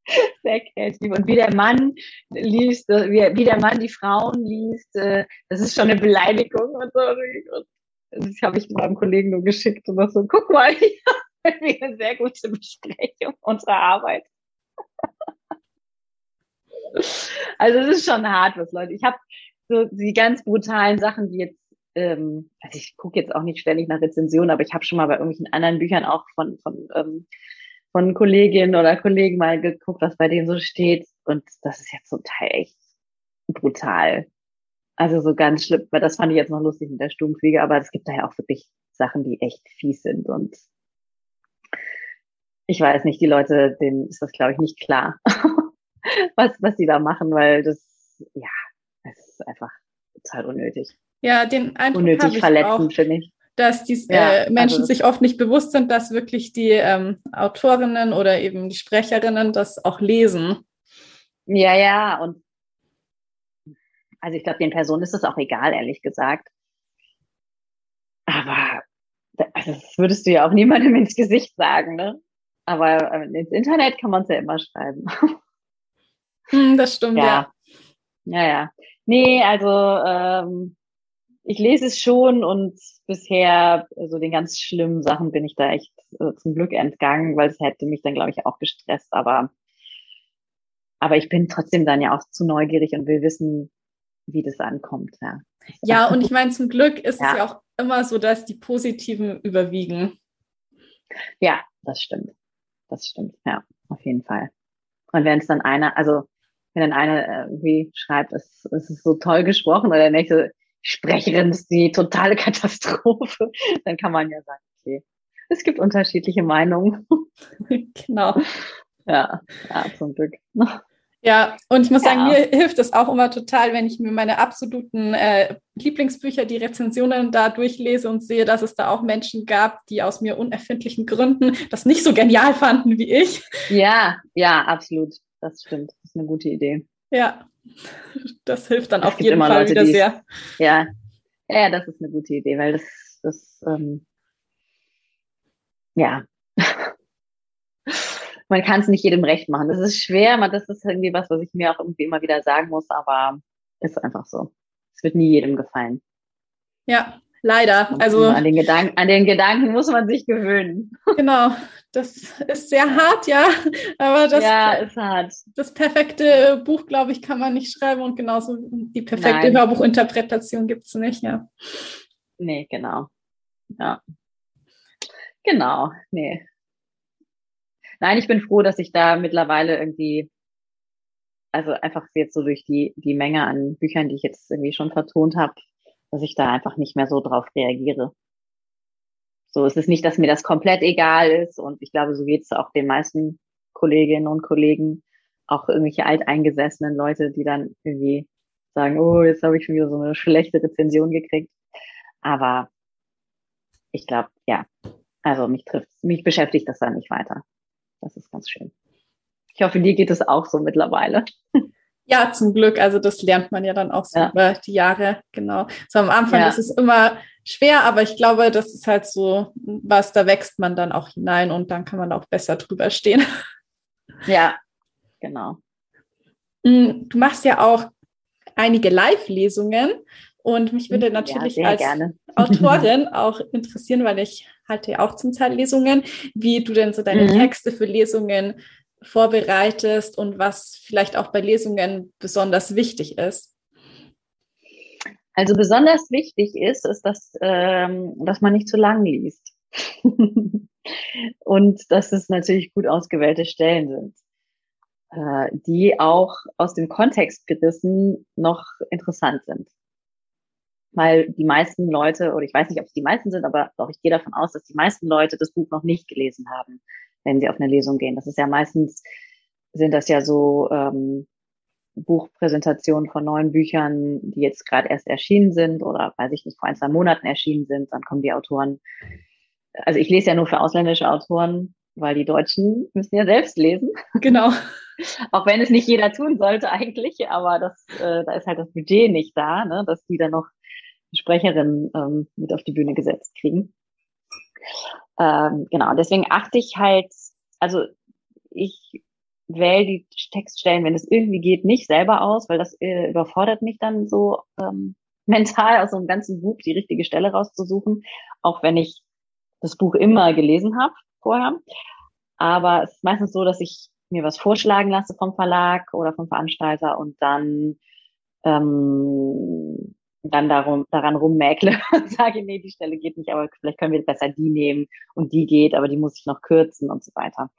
Sehr kreativ. Und wie der Mann liest, wie, der Mann die Frauen liest, äh, das ist schon eine Beleidigung und so. Und das habe ich meinem Kollegen nur geschickt und so, guck mal, eine sehr gute Besprechung unserer Arbeit. also es ist schon hart, was Leute. Ich habe so die ganz brutalen Sachen, die jetzt, ähm, also ich gucke jetzt auch nicht ständig nach Rezensionen, aber ich habe schon mal bei irgendwelchen anderen Büchern auch von, von, ähm, von Kolleginnen oder Kollegen mal geguckt, was bei denen so steht. Und das ist jetzt zum Teil echt brutal. Also so ganz schlimm, weil das fand ich jetzt noch lustig mit der Sturmfliege, aber es gibt da ja auch wirklich Sachen, die echt fies sind und ich weiß nicht, die Leute, denen ist das, glaube ich, nicht klar, was, was sie da machen, weil das, ja, es ist einfach total unnötig. Ja, den Eindruck unnötig verletzend, finde ich. Dass die ja, äh, Menschen also, sich oft nicht bewusst sind, dass wirklich die ähm, Autorinnen oder eben die Sprecherinnen das auch lesen. Ja, ja, und also ich glaube, den Personen ist das auch egal, ehrlich gesagt. Aber also das würdest du ja auch niemandem ins Gesicht sagen, ne? Aber äh, ins Internet kann man es ja immer schreiben. Hm, das stimmt, ja. Ja, ja. ja. Nee, also ähm, ich lese es schon und bisher, so also den ganz schlimmen Sachen bin ich da echt äh, zum Glück entgangen, weil es hätte mich dann, glaube ich, auch gestresst. Aber, aber ich bin trotzdem dann ja auch zu neugierig und will wissen, wie das ankommt. Ja, ja und ich meine, zum Glück ist ja. es ja auch immer so, dass die positiven überwiegen. Ja, das stimmt das stimmt, ja, auf jeden Fall. Und wenn es dann einer, also wenn dann einer irgendwie schreibt, es, es ist so toll gesprochen oder der nächste Sprecherin ist die totale Katastrophe, dann kann man ja sagen, okay, es gibt unterschiedliche Meinungen. genau. Ja, ja, zum Glück. Ja, und ich muss ja. sagen, mir hilft es auch immer total, wenn ich mir meine absoluten äh, Lieblingsbücher, die Rezensionen da durchlese und sehe, dass es da auch Menschen gab, die aus mir unerfindlichen Gründen das nicht so genial fanden wie ich. Ja, ja, absolut. Das stimmt. Das ist eine gute Idee. Ja, das hilft dann das auf jeden Fall Leute, wieder sehr. Ja. ja, das ist eine gute Idee, weil das, das ähm, ja, man kann es nicht jedem recht machen. Das ist schwer, man, das ist irgendwie was, was ich mir auch irgendwie immer wieder sagen muss, aber ist einfach so. Es wird nie jedem gefallen. Ja, leider. Also an den, Gedanken, an den Gedanken muss man sich gewöhnen. Genau, das ist sehr hart, ja. Aber das, ja, ist hart. das perfekte Buch, glaube ich, kann man nicht schreiben und genauso die perfekte Nein. Hörbuchinterpretation gibt es nicht, ja. Nee, genau. Ja. Genau, nee. Nein, ich bin froh, dass ich da mittlerweile irgendwie, also einfach jetzt so durch die, die Menge an Büchern, die ich jetzt irgendwie schon vertont habe, dass ich da einfach nicht mehr so drauf reagiere. So, es ist nicht, dass mir das komplett egal ist und ich glaube, so geht es auch den meisten Kolleginnen und Kollegen, auch irgendwelche alteingesessenen Leute, die dann irgendwie sagen, oh, jetzt habe ich schon wieder so eine schlechte Rezension gekriegt. Aber ich glaube, ja, also mich trifft, mich beschäftigt das dann nicht weiter. Das ist ganz schön. Ich hoffe, dir geht es auch so mittlerweile. Ja, zum Glück. Also das lernt man ja dann auch so ja. über die Jahre. Genau. So am Anfang ja. ist es immer schwer, aber ich glaube, das ist halt so was, da wächst man dann auch hinein und dann kann man auch besser drüber stehen. Ja, genau. Mm, du machst ja auch einige Live-Lesungen und mich würde natürlich ja, als gerne. Autorin auch interessieren, weil ich halte ja auch zum Teil Lesungen, wie du denn so deine mhm. Texte für Lesungen vorbereitest und was vielleicht auch bei Lesungen besonders wichtig ist. Also besonders wichtig ist, ist, dass, ähm, dass man nicht zu lang liest. und dass es natürlich gut ausgewählte Stellen sind, äh, die auch aus dem Kontext gerissen noch interessant sind weil die meisten Leute, oder ich weiß nicht, ob es die meisten sind, aber doch, ich gehe davon aus, dass die meisten Leute das Buch noch nicht gelesen haben, wenn sie auf eine Lesung gehen. Das ist ja meistens, sind das ja so ähm, Buchpräsentationen von neuen Büchern, die jetzt gerade erst erschienen sind oder weiß ich nicht, vor ein, zwei Monaten erschienen sind, dann kommen die Autoren. Also ich lese ja nur für ausländische Autoren, weil die Deutschen müssen ja selbst lesen. Genau. Auch wenn es nicht jeder tun sollte eigentlich, aber das, äh, da ist halt das Budget nicht da, ne, dass die dann noch Sprecherin ähm, mit auf die Bühne gesetzt kriegen. Ähm, genau, deswegen achte ich halt, also ich wähle die Textstellen, wenn es irgendwie geht, nicht selber aus, weil das äh, überfordert mich dann so ähm, mental aus so einem ganzen Buch die richtige Stelle rauszusuchen, auch wenn ich das Buch immer gelesen habe vorher. Aber es ist meistens so, dass ich mir was vorschlagen lasse vom Verlag oder vom Veranstalter und dann ähm, dann darum, daran rummäkle und sage, nee, die Stelle geht nicht, aber vielleicht können wir besser die nehmen und die geht, aber die muss ich noch kürzen und so weiter.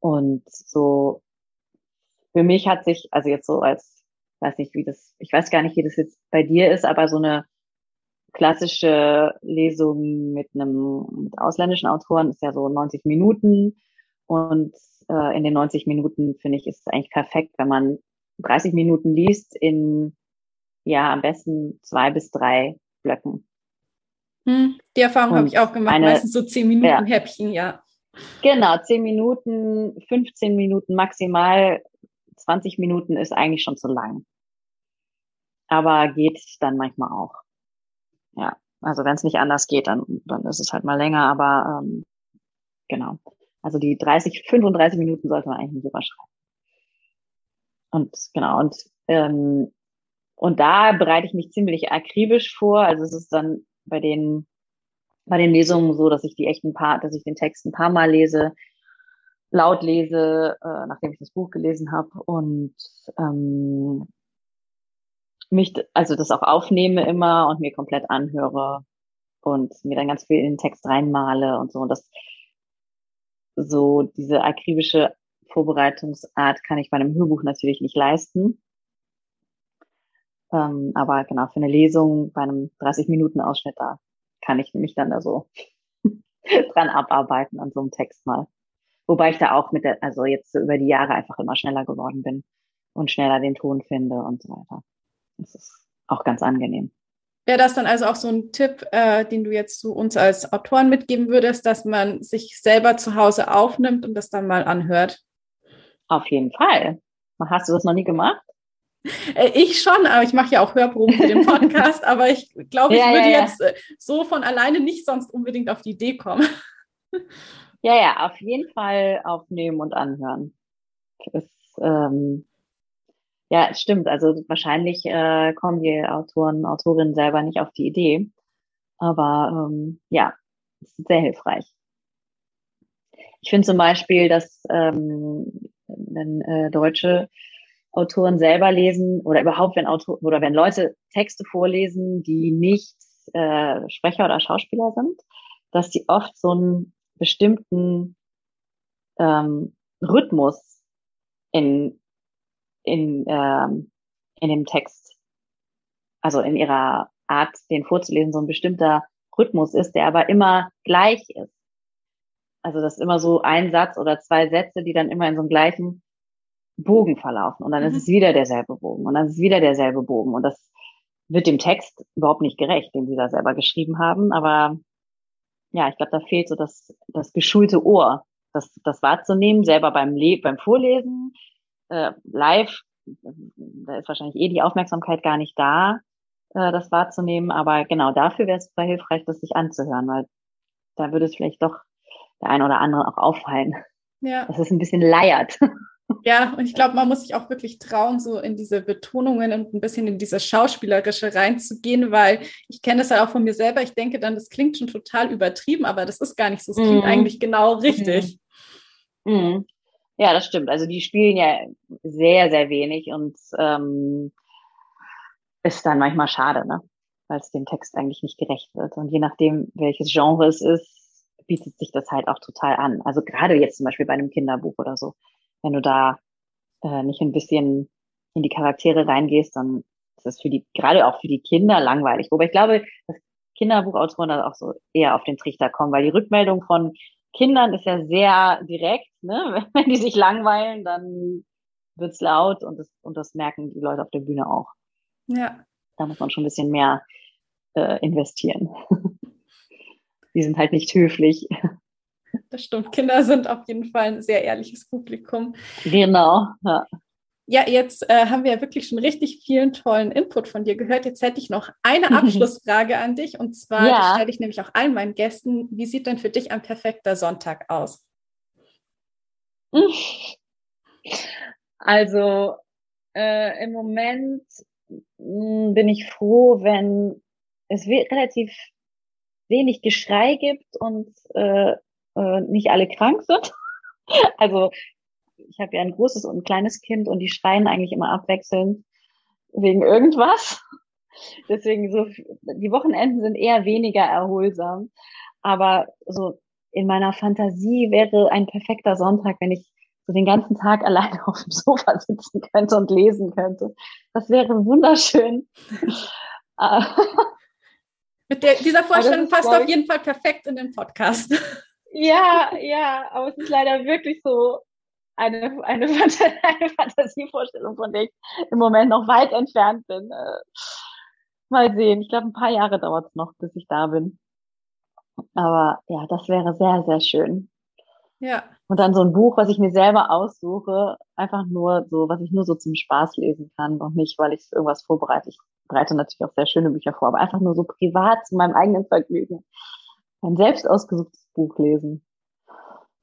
Und so, für mich hat sich, also jetzt so als, weiß nicht, wie das, ich weiß gar nicht, wie das jetzt bei dir ist, aber so eine klassische Lesung mit einem, mit ausländischen Autoren ist ja so 90 Minuten und äh, in den 90 Minuten finde ich, ist es eigentlich perfekt, wenn man 30 Minuten liest in ja, am besten zwei bis drei Blöcken. Hm, die Erfahrung habe ich auch gemacht, eine, meistens so zehn Minuten ja. Häppchen, ja. Genau, zehn Minuten, 15 Minuten maximal, 20 Minuten ist eigentlich schon zu lang. Aber geht dann manchmal auch. Ja, also wenn es nicht anders geht, dann, dann ist es halt mal länger, aber ähm, genau. Also die 30, 35 Minuten sollte man eigentlich nicht überschreiten. Und genau, und ähm, und da bereite ich mich ziemlich akribisch vor. Also es ist dann bei den, bei den Lesungen so, dass ich die echten paar, dass ich den Text ein paar Mal lese, laut lese, äh, nachdem ich das Buch gelesen habe und ähm, mich, also das auch aufnehme immer und mir komplett anhöre und mir dann ganz viel in den Text reinmale und so. Und das so diese akribische Vorbereitungsart kann ich bei einem Hörbuch natürlich nicht leisten. Ähm, aber genau, für eine Lesung bei einem 30-Minuten-Ausschnitt, da kann ich mich dann da so dran abarbeiten an so einem Text mal. Wobei ich da auch mit der, also jetzt über die Jahre einfach immer schneller geworden bin und schneller den Ton finde und so weiter. Das ist auch ganz angenehm. Wäre das dann also auch so ein Tipp, äh, den du jetzt zu uns als Autoren mitgeben würdest, dass man sich selber zu Hause aufnimmt und das dann mal anhört? Auf jeden Fall. Hast du das noch nie gemacht? Äh, ich schon, aber ich mache ja auch Hörproben für den Podcast, aber ich glaube, ich ja, würde ja, jetzt äh, so von alleine nicht sonst unbedingt auf die Idee kommen. Ja, ja, auf jeden Fall aufnehmen und anhören. Ist, ähm, Ja, es stimmt. Also wahrscheinlich äh, kommen die Autoren, Autorinnen selber nicht auf die Idee. Aber ähm, ja, es ist sehr hilfreich. Ich finde zum Beispiel, dass ähm, wenn äh, deutsche Autoren selber lesen oder überhaupt wenn Autor oder wenn Leute Texte vorlesen, die nicht äh, Sprecher oder Schauspieler sind, dass die oft so einen bestimmten ähm, Rhythmus in in ähm, in dem Text, also in ihrer Art, den vorzulesen, so ein bestimmter Rhythmus ist, der aber immer gleich ist. Also das ist immer so ein Satz oder zwei Sätze, die dann immer in so einem gleichen Bogen verlaufen. Und dann mhm. ist es wieder derselbe Bogen und dann ist es wieder derselbe Bogen. Und das wird dem Text überhaupt nicht gerecht, den sie da selber geschrieben haben. Aber ja, ich glaube, da fehlt so das, das geschulte Ohr, das, das wahrzunehmen, selber beim, Le beim Vorlesen, äh, live, da ist wahrscheinlich eh die Aufmerksamkeit gar nicht da, äh, das wahrzunehmen. Aber genau dafür wäre es super hilfreich, das sich anzuhören, weil da würde es vielleicht doch der ein oder andere auch auffallen. Ja. Dass es ein bisschen leiert. Ja, und ich glaube, man muss sich auch wirklich trauen, so in diese Betonungen und ein bisschen in diese Schauspielerische reinzugehen, weil ich kenne das halt auch von mir selber. Ich denke dann, das klingt schon total übertrieben, aber das ist gar nicht so. Es klingt mm. eigentlich genau richtig. Mm. Mm. Ja, das stimmt. Also die spielen ja sehr, sehr wenig und ähm, ist dann manchmal schade, ne? Weil es dem Text eigentlich nicht gerecht wird. Und je nachdem, welches Genre es ist, bietet sich das halt auch total an. Also gerade jetzt zum Beispiel bei einem Kinderbuch oder so wenn du da äh, nicht ein bisschen in die Charaktere reingehst, dann ist das für die, gerade auch für die Kinder langweilig. Wobei ich glaube, dass Kinderbuchautoren dann auch so eher auf den Trichter kommen, weil die Rückmeldung von Kindern ist ja sehr direkt, ne? Wenn die sich langweilen, dann wird's laut und das, und das merken die Leute auf der Bühne auch. Ja. Da muss man schon ein bisschen mehr äh, investieren. die sind halt nicht höflich das stimmt. Kinder sind auf jeden Fall ein sehr ehrliches Publikum. Genau. Ja. Ja, jetzt äh, haben wir ja wirklich schon richtig vielen tollen Input von dir gehört. Jetzt hätte ich noch eine Abschlussfrage an dich und zwar ja. stelle ich nämlich auch allen meinen Gästen. Wie sieht denn für dich ein perfekter Sonntag aus? Also äh, im Moment mh, hm, bin ich froh, wenn es relativ wenig Geschrei gibt und äh, äh, nicht alle krank sind. also ich habe ja ein großes und ein kleines Kind und die schreien eigentlich immer abwechselnd wegen irgendwas. Deswegen so, die Wochenenden sind eher weniger erholsam. Aber so in meiner Fantasie wäre ein perfekter Sonntag, wenn ich so den ganzen Tag alleine auf dem Sofa sitzen könnte und lesen könnte. Das wäre wunderschön. Mit der, dieser Vorstellung passt auf jeden Fall perfekt in den Podcast. Ja, ja, aber es ist leider wirklich so eine, eine, eine Fantasievorstellung, von der ich im Moment noch weit entfernt bin. Äh, mal sehen. Ich glaube, ein paar Jahre dauert es noch, bis ich da bin. Aber ja, das wäre sehr, sehr schön. Ja. Und dann so ein Buch, was ich mir selber aussuche, einfach nur so, was ich nur so zum Spaß lesen kann und nicht, weil ich irgendwas vorbereite. Ich bereite natürlich auch sehr schöne Bücher vor, aber einfach nur so privat zu meinem eigenen Vergnügen ein selbst ausgesuchtes Buch lesen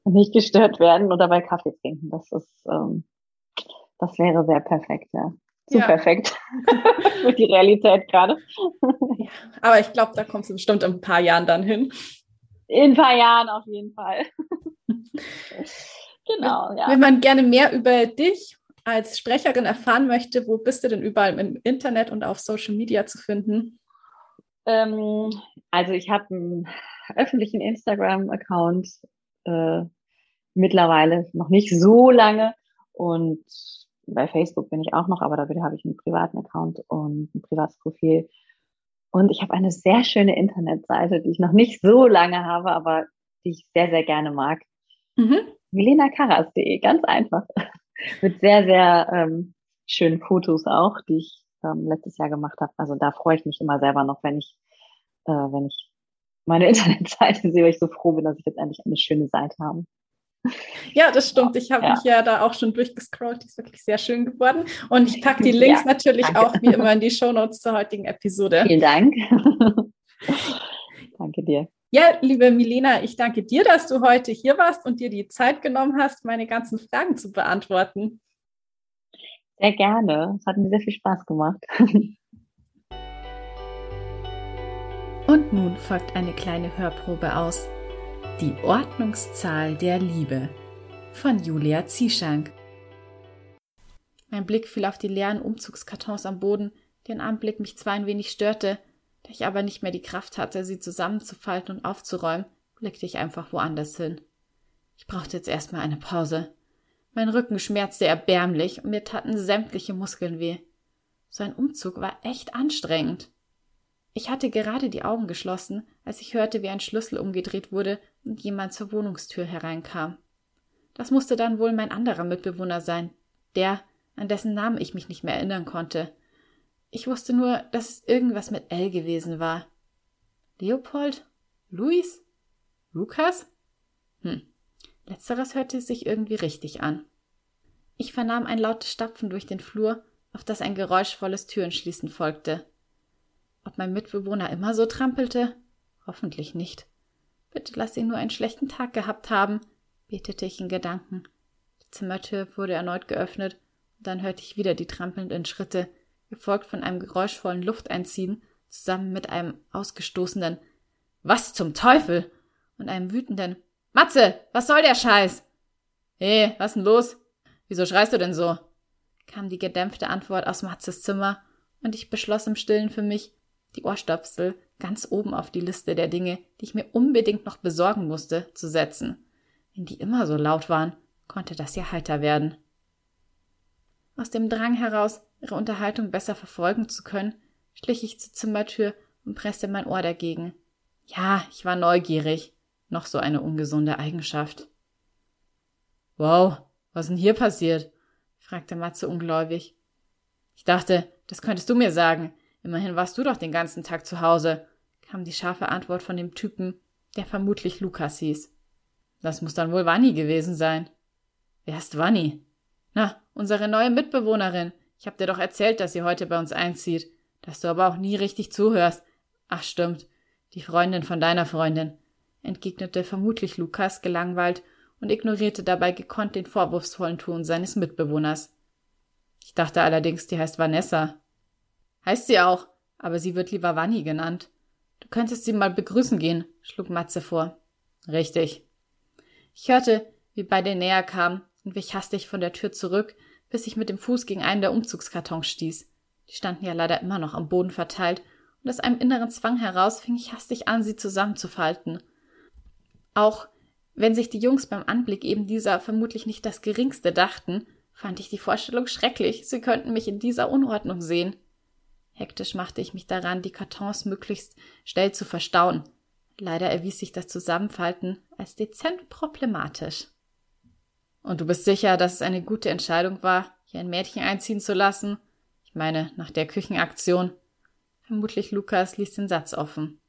und nicht gestört werden oder bei Kaffee trinken. Das ist, ähm, das wäre sehr perfekt, ja. Zu ja. perfekt für die Realität gerade. ja, aber ich glaube, da kommst du bestimmt in ein paar Jahren dann hin. In ein paar Jahren auf jeden Fall. genau, ja. Wenn man gerne mehr über dich als Sprecherin erfahren möchte, wo bist du denn überall im Internet und auf Social Media zu finden? Ähm, also ich habe einen öffentlichen Instagram-Account äh, mittlerweile noch nicht so lange und bei Facebook bin ich auch noch, aber da habe ich einen privaten Account und ein privates Profil. Und ich habe eine sehr schöne Internetseite, die ich noch nicht so lange habe, aber die ich sehr, sehr gerne mag. Mhm. milenakaras.de, ganz einfach. Mit sehr, sehr ähm, schönen Fotos auch, die ich ähm, letztes Jahr gemacht habe. Also da freue ich mich immer selber noch, wenn ich, äh, wenn ich meine Internetseite sehe, weil ich so froh bin, dass ich jetzt endlich eine schöne Seite habe. Ja, das stimmt. Ich habe ja. mich ja da auch schon durchgescrollt. Die ist wirklich sehr schön geworden. Und ich packe die Links ja, natürlich danke. auch wie immer in die Show Notes zur heutigen Episode. Vielen Dank. danke dir. Ja, liebe Milena, ich danke dir, dass du heute hier warst und dir die Zeit genommen hast, meine ganzen Fragen zu beantworten. Sehr gerne. Es hat mir sehr viel Spaß gemacht. Und nun folgt eine kleine Hörprobe aus Die Ordnungszahl der Liebe von Julia Zieschank. Mein Blick fiel auf die leeren Umzugskartons am Boden, deren Anblick mich zwar ein wenig störte, da ich aber nicht mehr die Kraft hatte, sie zusammenzufalten und aufzuräumen, blickte ich einfach woanders hin. Ich brauchte jetzt erstmal eine Pause. Mein Rücken schmerzte erbärmlich und mir taten sämtliche Muskeln weh. So ein Umzug war echt anstrengend. Ich hatte gerade die Augen geschlossen, als ich hörte, wie ein Schlüssel umgedreht wurde und jemand zur Wohnungstür hereinkam. Das musste dann wohl mein anderer Mitbewohner sein, der, an dessen Namen ich mich nicht mehr erinnern konnte. Ich wusste nur, dass es irgendwas mit L gewesen war. Leopold? Luis? Lukas? Hm. Letzteres hörte sich irgendwie richtig an. Ich vernahm ein lautes Stapfen durch den Flur, auf das ein geräuschvolles Türenschließen folgte. Ob mein Mitbewohner immer so trampelte? Hoffentlich nicht. Bitte lass ihn nur einen schlechten Tag gehabt haben, betete ich in Gedanken. Die Zimmertür wurde erneut geöffnet, und dann hörte ich wieder die trampelnden Schritte, gefolgt von einem geräuschvollen Lufteinziehen, zusammen mit einem ausgestoßenen Was zum Teufel und einem wütenden Matze, was soll der Scheiß? Hey, was denn los? Wieso schreist du denn so? kam die gedämpfte Antwort aus Matzes Zimmer, und ich beschloss im Stillen für mich, die Ohrstöpsel ganz oben auf die Liste der Dinge, die ich mir unbedingt noch besorgen musste, zu setzen. Wenn die immer so laut waren, konnte das ja heiter werden. Aus dem Drang heraus, ihre Unterhaltung besser verfolgen zu können, schlich ich zur Zimmertür und presste mein Ohr dagegen. Ja, ich war neugierig. Noch so eine ungesunde Eigenschaft. Wow, was denn hier passiert? fragte Matze ungläubig. Ich dachte, das könntest du mir sagen. Immerhin warst du doch den ganzen Tag zu Hause, kam die scharfe Antwort von dem Typen, der vermutlich Lukas hieß. Das muss dann wohl Wanni gewesen sein. Wer ist Wanni? Na, unsere neue Mitbewohnerin. Ich hab dir doch erzählt, dass sie heute bei uns einzieht. Dass du aber auch nie richtig zuhörst. Ach, stimmt. Die Freundin von deiner Freundin, entgegnete vermutlich Lukas gelangweilt und ignorierte dabei gekonnt den vorwurfsvollen Ton seines Mitbewohners. Ich dachte allerdings, die heißt Vanessa. Heißt sie auch, aber sie wird lieber Wanni genannt. Du könntest sie mal begrüßen gehen, schlug Matze vor. Richtig. Ich hörte, wie beide näher kamen und wich hastig von der Tür zurück, bis ich mit dem Fuß gegen einen der Umzugskartons stieß. Die standen ja leider immer noch am Boden verteilt, und aus einem inneren Zwang heraus fing ich hastig an, sie zusammenzufalten. Auch wenn sich die Jungs beim Anblick eben dieser vermutlich nicht das geringste dachten, fand ich die Vorstellung schrecklich, sie könnten mich in dieser Unordnung sehen. Hektisch machte ich mich daran, die Kartons möglichst schnell zu verstauen. Leider erwies sich das Zusammenfalten als dezent problematisch. Und du bist sicher, dass es eine gute Entscheidung war, hier ein Mädchen einziehen zu lassen? Ich meine, nach der Küchenaktion. Vermutlich Lukas ließ den Satz offen.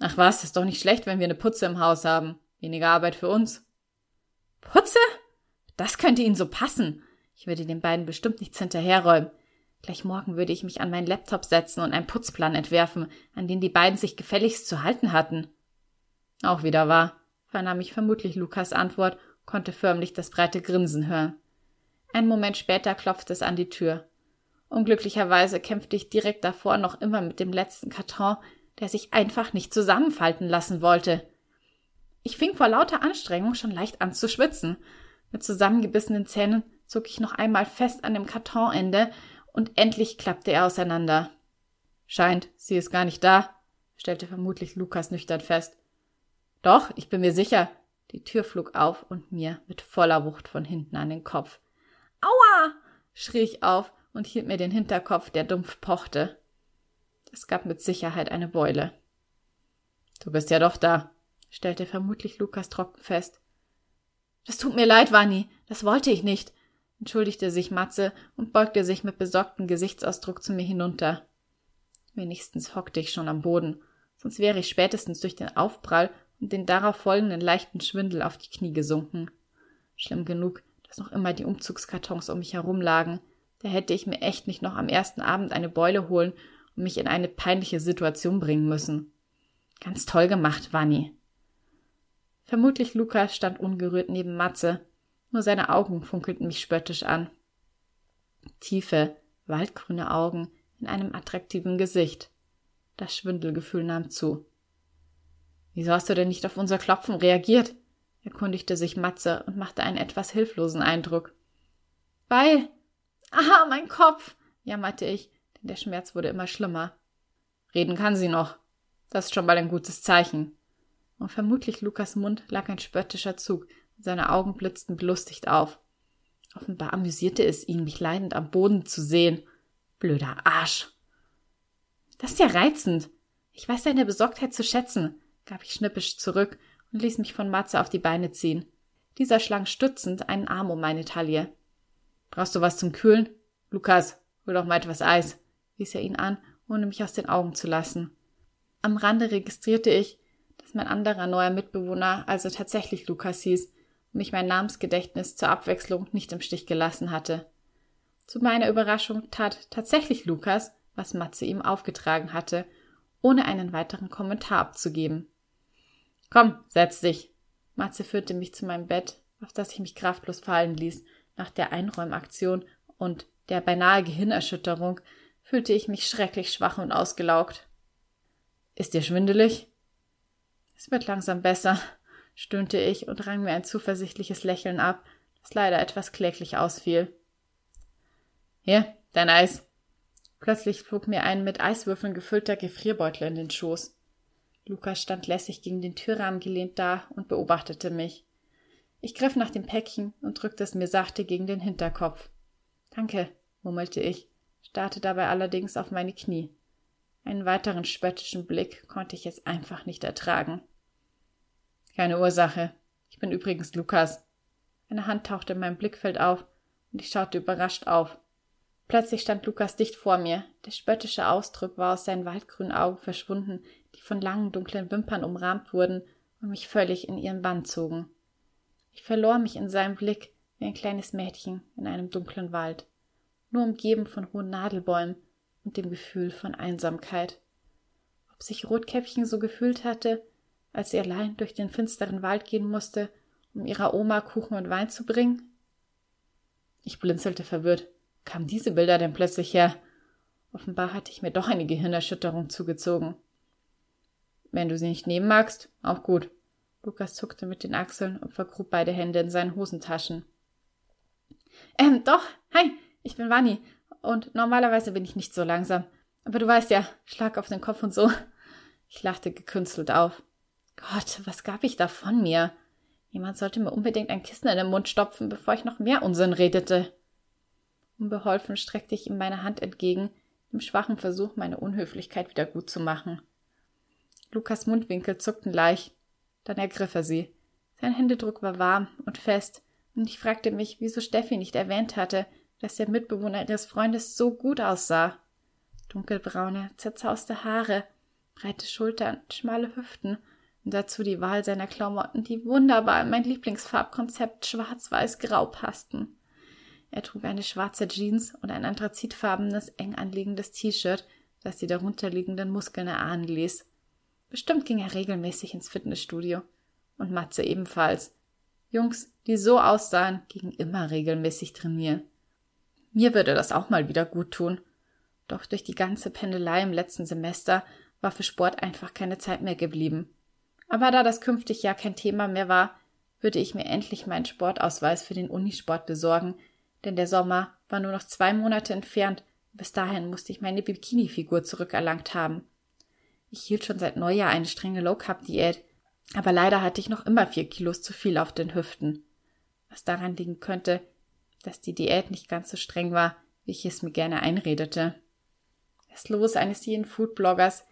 Ach was, ist doch nicht schlecht, wenn wir eine Putze im Haus haben. Weniger Arbeit für uns. Putze? Das könnte Ihnen so passen. Ich würde den beiden bestimmt nichts hinterherräumen. Gleich morgen würde ich mich an meinen Laptop setzen und einen Putzplan entwerfen, an den die beiden sich gefälligst zu halten hatten. Auch wieder wahr, vernahm ich vermutlich Lukas Antwort, konnte förmlich das breite Grinsen hören. Einen Moment später klopfte es an die Tür. Unglücklicherweise kämpfte ich direkt davor noch immer mit dem letzten Karton, der sich einfach nicht zusammenfalten lassen wollte. Ich fing vor lauter Anstrengung schon leicht an zu schwitzen. Mit zusammengebissenen Zähnen zog ich noch einmal fest an dem Kartonende und endlich klappte er auseinander. Scheint, sie ist gar nicht da, stellte vermutlich Lukas nüchtern fest. Doch, ich bin mir sicher. Die Tür flog auf und mir mit voller Wucht von hinten an den Kopf. Aua! schrie ich auf und hielt mir den Hinterkopf, der dumpf pochte. Es gab mit Sicherheit eine Beule. Du bist ja doch da, stellte vermutlich Lukas trocken fest. Das tut mir leid, Wanni, das wollte ich nicht entschuldigte sich Matze und beugte sich mit besorgtem Gesichtsausdruck zu mir hinunter. Wenigstens hockte ich schon am Boden, sonst wäre ich spätestens durch den Aufprall und den darauf folgenden leichten Schwindel auf die Knie gesunken. Schlimm genug, dass noch immer die Umzugskartons um mich herum lagen. Da hätte ich mir echt nicht noch am ersten Abend eine Beule holen und mich in eine peinliche Situation bringen müssen. Ganz toll gemacht, Wanni. Vermutlich Lukas stand ungerührt neben Matze, nur seine Augen funkelten mich spöttisch an. Tiefe, waldgrüne Augen in einem attraktiven Gesicht. Das Schwindelgefühl nahm zu. Wieso hast du denn nicht auf unser Klopfen reagiert? erkundigte sich Matze und machte einen etwas hilflosen Eindruck. Weil. Aha, mein Kopf, jammerte ich, der Schmerz wurde immer schlimmer. Reden kann sie noch. Das ist schon mal ein gutes Zeichen. Und vermutlich Lukas Mund lag ein spöttischer Zug, seine Augen blitzten belustigt auf. Offenbar amüsierte es ihn, mich leidend am Boden zu sehen. Blöder Arsch. Das ist ja reizend. Ich weiß deine Besorgtheit zu schätzen, gab ich schnippisch zurück und ließ mich von Matze auf die Beine ziehen. Dieser schlang stützend einen Arm um meine Taille. Brauchst du was zum Kühlen? Lukas, hol doch mal etwas Eis, wies er ihn an, ohne mich aus den Augen zu lassen. Am Rande registrierte ich, dass mein anderer neuer Mitbewohner also tatsächlich Lukas hieß und mich mein Namensgedächtnis zur Abwechslung nicht im Stich gelassen hatte. Zu meiner Überraschung tat tatsächlich Lukas, was Matze ihm aufgetragen hatte, ohne einen weiteren Kommentar abzugeben. Komm, setz dich. Matze führte mich zu meinem Bett, auf das ich mich kraftlos fallen ließ. Nach der Einräumaktion und der beinahe Gehirnerschütterung fühlte ich mich schrecklich schwach und ausgelaugt. Ist dir schwindelig? Es wird langsam besser, stöhnte ich und rang mir ein zuversichtliches Lächeln ab, das leider etwas kläglich ausfiel. Hier, dein Eis. Plötzlich flog mir ein mit Eiswürfeln gefüllter Gefrierbeutel in den Schoß. Lukas stand lässig gegen den Türrahmen gelehnt da und beobachtete mich. Ich griff nach dem Päckchen und drückte es mir sachte gegen den Hinterkopf. Danke, murmelte ich, starrte dabei allerdings auf meine Knie. Einen weiteren spöttischen Blick konnte ich jetzt einfach nicht ertragen. Keine Ursache. Ich bin übrigens Lukas. Eine Hand tauchte in meinem Blickfeld auf und ich schaute überrascht auf. Plötzlich stand Lukas dicht vor mir. Der spöttische Ausdruck war aus seinen waldgrünen Augen verschwunden, die von langen dunklen Wimpern umrahmt wurden und mich völlig in ihren Bann zogen. Ich verlor mich in seinem Blick wie ein kleines Mädchen in einem dunklen Wald, nur umgeben von hohen Nadelbäumen und dem Gefühl von Einsamkeit. Ob sich Rotkäppchen so gefühlt hatte, als sie allein durch den finsteren Wald gehen musste, um ihrer Oma Kuchen und Wein zu bringen? Ich blinzelte verwirrt. Kamen diese Bilder denn plötzlich her? Offenbar hatte ich mir doch eine Gehirnerschütterung zugezogen. Wenn du sie nicht nehmen magst, auch gut. Lukas zuckte mit den Achseln und vergrub beide Hände in seinen Hosentaschen. Ähm, doch, hi, ich bin Wanni und normalerweise bin ich nicht so langsam. Aber du weißt ja, Schlag auf den Kopf und so. Ich lachte gekünstelt auf. Gott, was gab ich da von mir? Jemand sollte mir unbedingt ein Kissen in den Mund stopfen, bevor ich noch mehr Unsinn redete. Unbeholfen streckte ich ihm meine Hand entgegen, im schwachen Versuch, meine Unhöflichkeit wieder gut zu machen. Lukas Mundwinkel zuckten leicht, dann ergriff er sie. Sein Händedruck war warm und fest, und ich fragte mich, wieso Steffi nicht erwähnt hatte, dass der Mitbewohner ihres Freundes so gut aussah. Dunkelbraune, zerzauste Haare, breite Schultern, schmale Hüften und dazu die Wahl seiner Klamotten, die wunderbar in mein Lieblingsfarbkonzept schwarz-weiß-grau passten. Er trug eine schwarze Jeans und ein anthrazitfarbenes, eng anliegendes T-Shirt, das die darunterliegenden Muskeln erahnen ließ. Bestimmt ging er regelmäßig ins Fitnessstudio. Und Matze ebenfalls. Jungs, die so aussahen, gingen immer regelmäßig trainieren. Mir würde das auch mal wieder gut tun. Doch durch die ganze Pendelei im letzten Semester war für Sport einfach keine Zeit mehr geblieben. Aber da das künftig ja kein Thema mehr war, würde ich mir endlich meinen Sportausweis für den Unisport besorgen, denn der Sommer war nur noch zwei Monate entfernt. Bis dahin musste ich meine Bikini-Figur zurückerlangt haben. Ich hielt schon seit Neujahr eine strenge Low-Carb-Diät, aber leider hatte ich noch immer vier Kilos zu viel auf den Hüften. Was daran liegen könnte, dass die Diät nicht ganz so streng war, wie ich es mir gerne einredete. Das Los eines jeden Foodbloggers,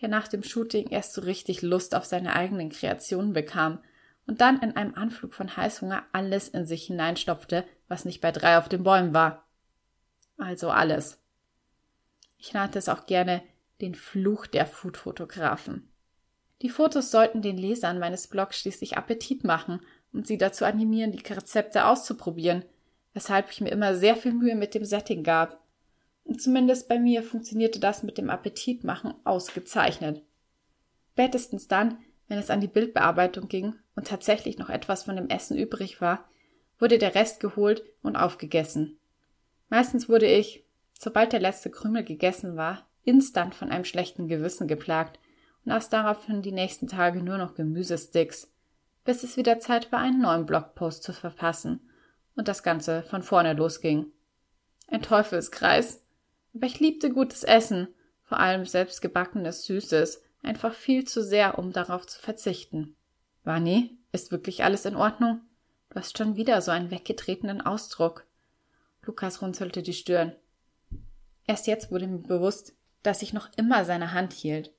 der nach dem Shooting erst so richtig Lust auf seine eigenen Kreationen bekam und dann in einem Anflug von Heißhunger alles in sich hineinstopfte, was nicht bei drei auf den Bäumen war. Also alles. Ich nannte es auch gerne den Fluch der Foodfotografen. Die Fotos sollten den Lesern meines Blogs schließlich Appetit machen und sie dazu animieren, die Rezepte auszuprobieren, weshalb ich mir immer sehr viel Mühe mit dem Setting gab. Und zumindest bei mir funktionierte das mit dem Appetitmachen ausgezeichnet. Spätestens dann, wenn es an die Bildbearbeitung ging und tatsächlich noch etwas von dem Essen übrig war, wurde der Rest geholt und aufgegessen. Meistens wurde ich, sobald der letzte Krümel gegessen war, instant von einem schlechten Gewissen geplagt und aß daraufhin die nächsten Tage nur noch Gemüsesticks, bis es wieder Zeit war, einen neuen Blogpost zu verfassen und das Ganze von vorne losging. Ein Teufelskreis. Aber ich liebte gutes Essen, vor allem selbstgebackenes Süßes, einfach viel zu sehr, um darauf zu verzichten. Vani, ist wirklich alles in Ordnung? Du hast schon wieder so einen weggetretenen Ausdruck. Lukas runzelte die Stirn. Erst jetzt wurde mir bewusst, dass ich noch immer seine Hand hielt.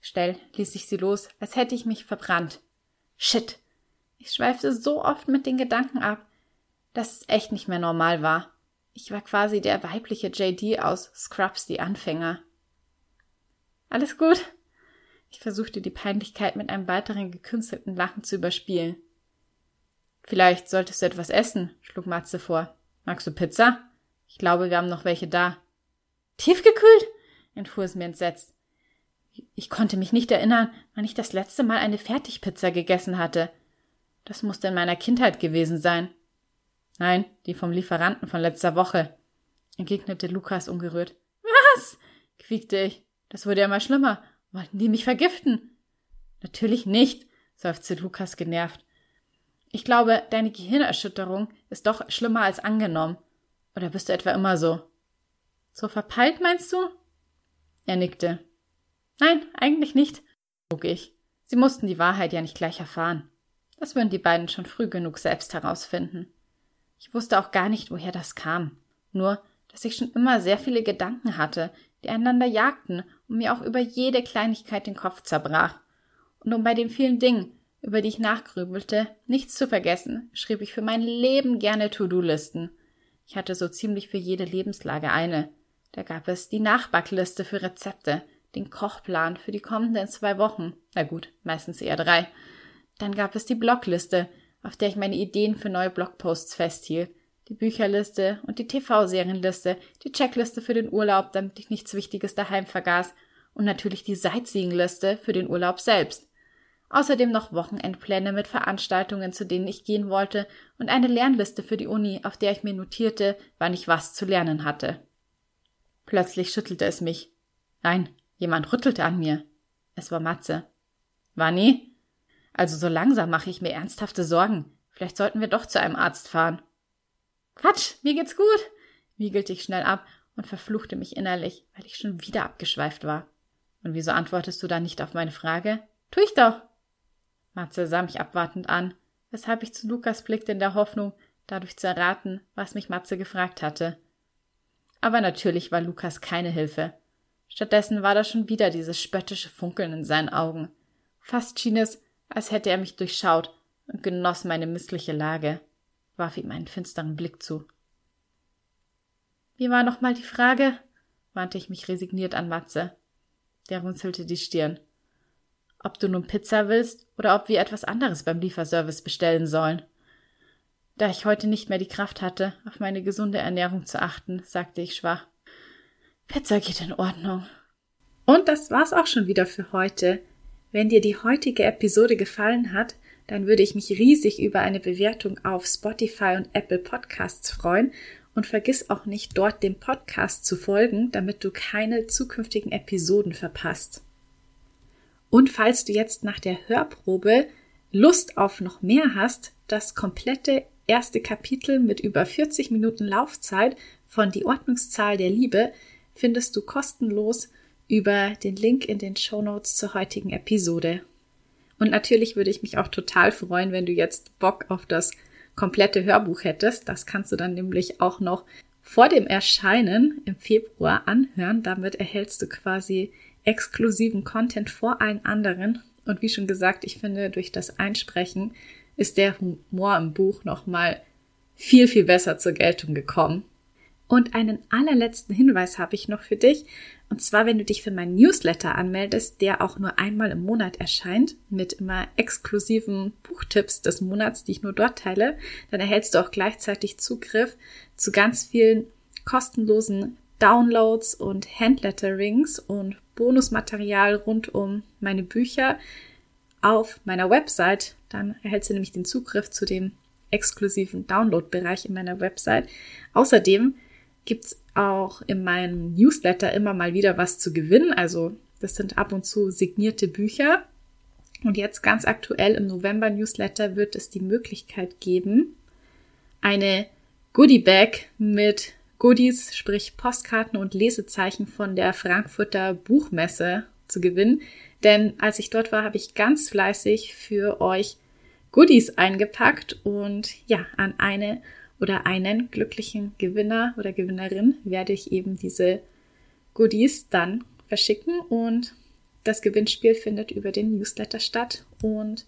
Schnell ließ ich sie los, als hätte ich mich verbrannt. Shit! Ich schweifte so oft mit den Gedanken ab, dass es echt nicht mehr normal war. Ich war quasi der weibliche JD aus Scrubs die Anfänger. Alles gut? Ich versuchte die Peinlichkeit mit einem weiteren gekünstelten Lachen zu überspielen. Vielleicht solltest du etwas essen, schlug Matze vor. Magst du Pizza? Ich glaube, wir haben noch welche da. Tiefgekühlt? entfuhr es mir entsetzt. Ich konnte mich nicht erinnern, wann ich das letzte Mal eine Fertigpizza gegessen hatte. Das musste in meiner Kindheit gewesen sein. Nein, die vom Lieferanten von letzter Woche, entgegnete Lukas ungerührt. Was? quiekte ich. Das wurde ja mal schlimmer. Wollten die mich vergiften? Natürlich nicht, seufzte Lukas genervt. Ich glaube, deine Gehirnerschütterung ist doch schlimmer als angenommen. Oder bist du etwa immer so? So verpeilt, meinst du? Er nickte. Nein, eigentlich nicht, frug ich. Sie mussten die Wahrheit ja nicht gleich erfahren. Das würden die beiden schon früh genug selbst herausfinden. Ich wusste auch gar nicht, woher das kam. Nur, dass ich schon immer sehr viele Gedanken hatte, die einander jagten und mir auch über jede Kleinigkeit den Kopf zerbrach. Und um bei den vielen Dingen, über die ich nachgrübelte, nichts zu vergessen, schrieb ich für mein Leben gerne To-Do-Listen. Ich hatte so ziemlich für jede Lebenslage eine. Da gab es die Nachbackliste für Rezepte, den Kochplan für die kommenden zwei Wochen, na gut, meistens eher drei. Dann gab es die Blogliste, auf der ich meine Ideen für neue Blogposts festhielt, die Bücherliste und die TV-Serienliste, die Checkliste für den Urlaub, damit ich nichts Wichtiges daheim vergaß, und natürlich die Sightseeing-Liste für den Urlaub selbst. Außerdem noch Wochenendpläne mit Veranstaltungen, zu denen ich gehen wollte, und eine Lernliste für die Uni, auf der ich mir notierte, wann ich was zu lernen hatte. Plötzlich schüttelte es mich. Nein, jemand rüttelte an mir. Es war Matze. Wanni? Also so langsam mache ich mir ernsthafte Sorgen. Vielleicht sollten wir doch zu einem Arzt fahren. Quatsch, mir geht's gut, wiegelte ich schnell ab und verfluchte mich innerlich, weil ich schon wieder abgeschweift war. Und wieso antwortest du dann nicht auf meine Frage? Tu ich doch. Matze sah mich abwartend an, weshalb ich zu Lukas blickte in der Hoffnung, dadurch zu erraten, was mich Matze gefragt hatte. Aber natürlich war Lukas keine Hilfe. Stattdessen war da schon wieder dieses spöttische Funkeln in seinen Augen. Fast schien es, als hätte er mich durchschaut und genoss meine missliche Lage, warf ihm einen finsteren Blick zu. Wie war nochmal die Frage? wandte ich mich resigniert an Matze. Der runzelte die Stirn ob du nun Pizza willst oder ob wir etwas anderes beim Lieferservice bestellen sollen. Da ich heute nicht mehr die Kraft hatte, auf meine gesunde Ernährung zu achten, sagte ich schwach. Pizza geht in Ordnung. Und das war's auch schon wieder für heute. Wenn dir die heutige Episode gefallen hat, dann würde ich mich riesig über eine Bewertung auf Spotify und Apple Podcasts freuen und vergiss auch nicht, dort dem Podcast zu folgen, damit du keine zukünftigen Episoden verpasst. Und falls du jetzt nach der Hörprobe Lust auf noch mehr hast, das komplette erste Kapitel mit über 40 Minuten Laufzeit von Die Ordnungszahl der Liebe findest du kostenlos über den Link in den Show Notes zur heutigen Episode. Und natürlich würde ich mich auch total freuen, wenn du jetzt Bock auf das komplette Hörbuch hättest. Das kannst du dann nämlich auch noch vor dem Erscheinen im Februar anhören. Damit erhältst du quasi exklusiven Content vor allen anderen. Und wie schon gesagt, ich finde, durch das Einsprechen ist der Humor im Buch nochmal viel, viel besser zur Geltung gekommen. Und einen allerletzten Hinweis habe ich noch für dich. Und zwar, wenn du dich für meinen Newsletter anmeldest, der auch nur einmal im Monat erscheint, mit immer exklusiven Buchtipps des Monats, die ich nur dort teile, dann erhältst du auch gleichzeitig Zugriff zu ganz vielen kostenlosen Downloads und Handletterings und Bonusmaterial rund um meine Bücher auf meiner Website. Dann erhältst du nämlich den Zugriff zu dem exklusiven Download-Bereich in meiner Website. Außerdem gibt's auch in meinem Newsletter immer mal wieder was zu gewinnen. Also das sind ab und zu signierte Bücher. Und jetzt ganz aktuell im November Newsletter wird es die Möglichkeit geben, eine Goodie Bag mit Goodies, sprich Postkarten und Lesezeichen von der Frankfurter Buchmesse zu gewinnen. Denn als ich dort war, habe ich ganz fleißig für euch Goodies eingepackt und ja, an eine oder einen glücklichen Gewinner oder Gewinnerin werde ich eben diese Goodies dann verschicken und das Gewinnspiel findet über den Newsletter statt und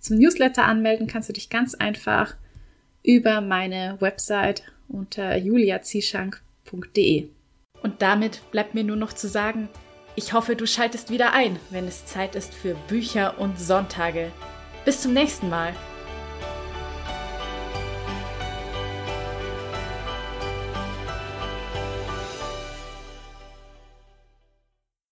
zum Newsletter anmelden kannst du dich ganz einfach über meine Website unter juliazischank.de. Und damit bleibt mir nur noch zu sagen, ich hoffe, du schaltest wieder ein, wenn es Zeit ist für Bücher und Sonntage. Bis zum nächsten Mal.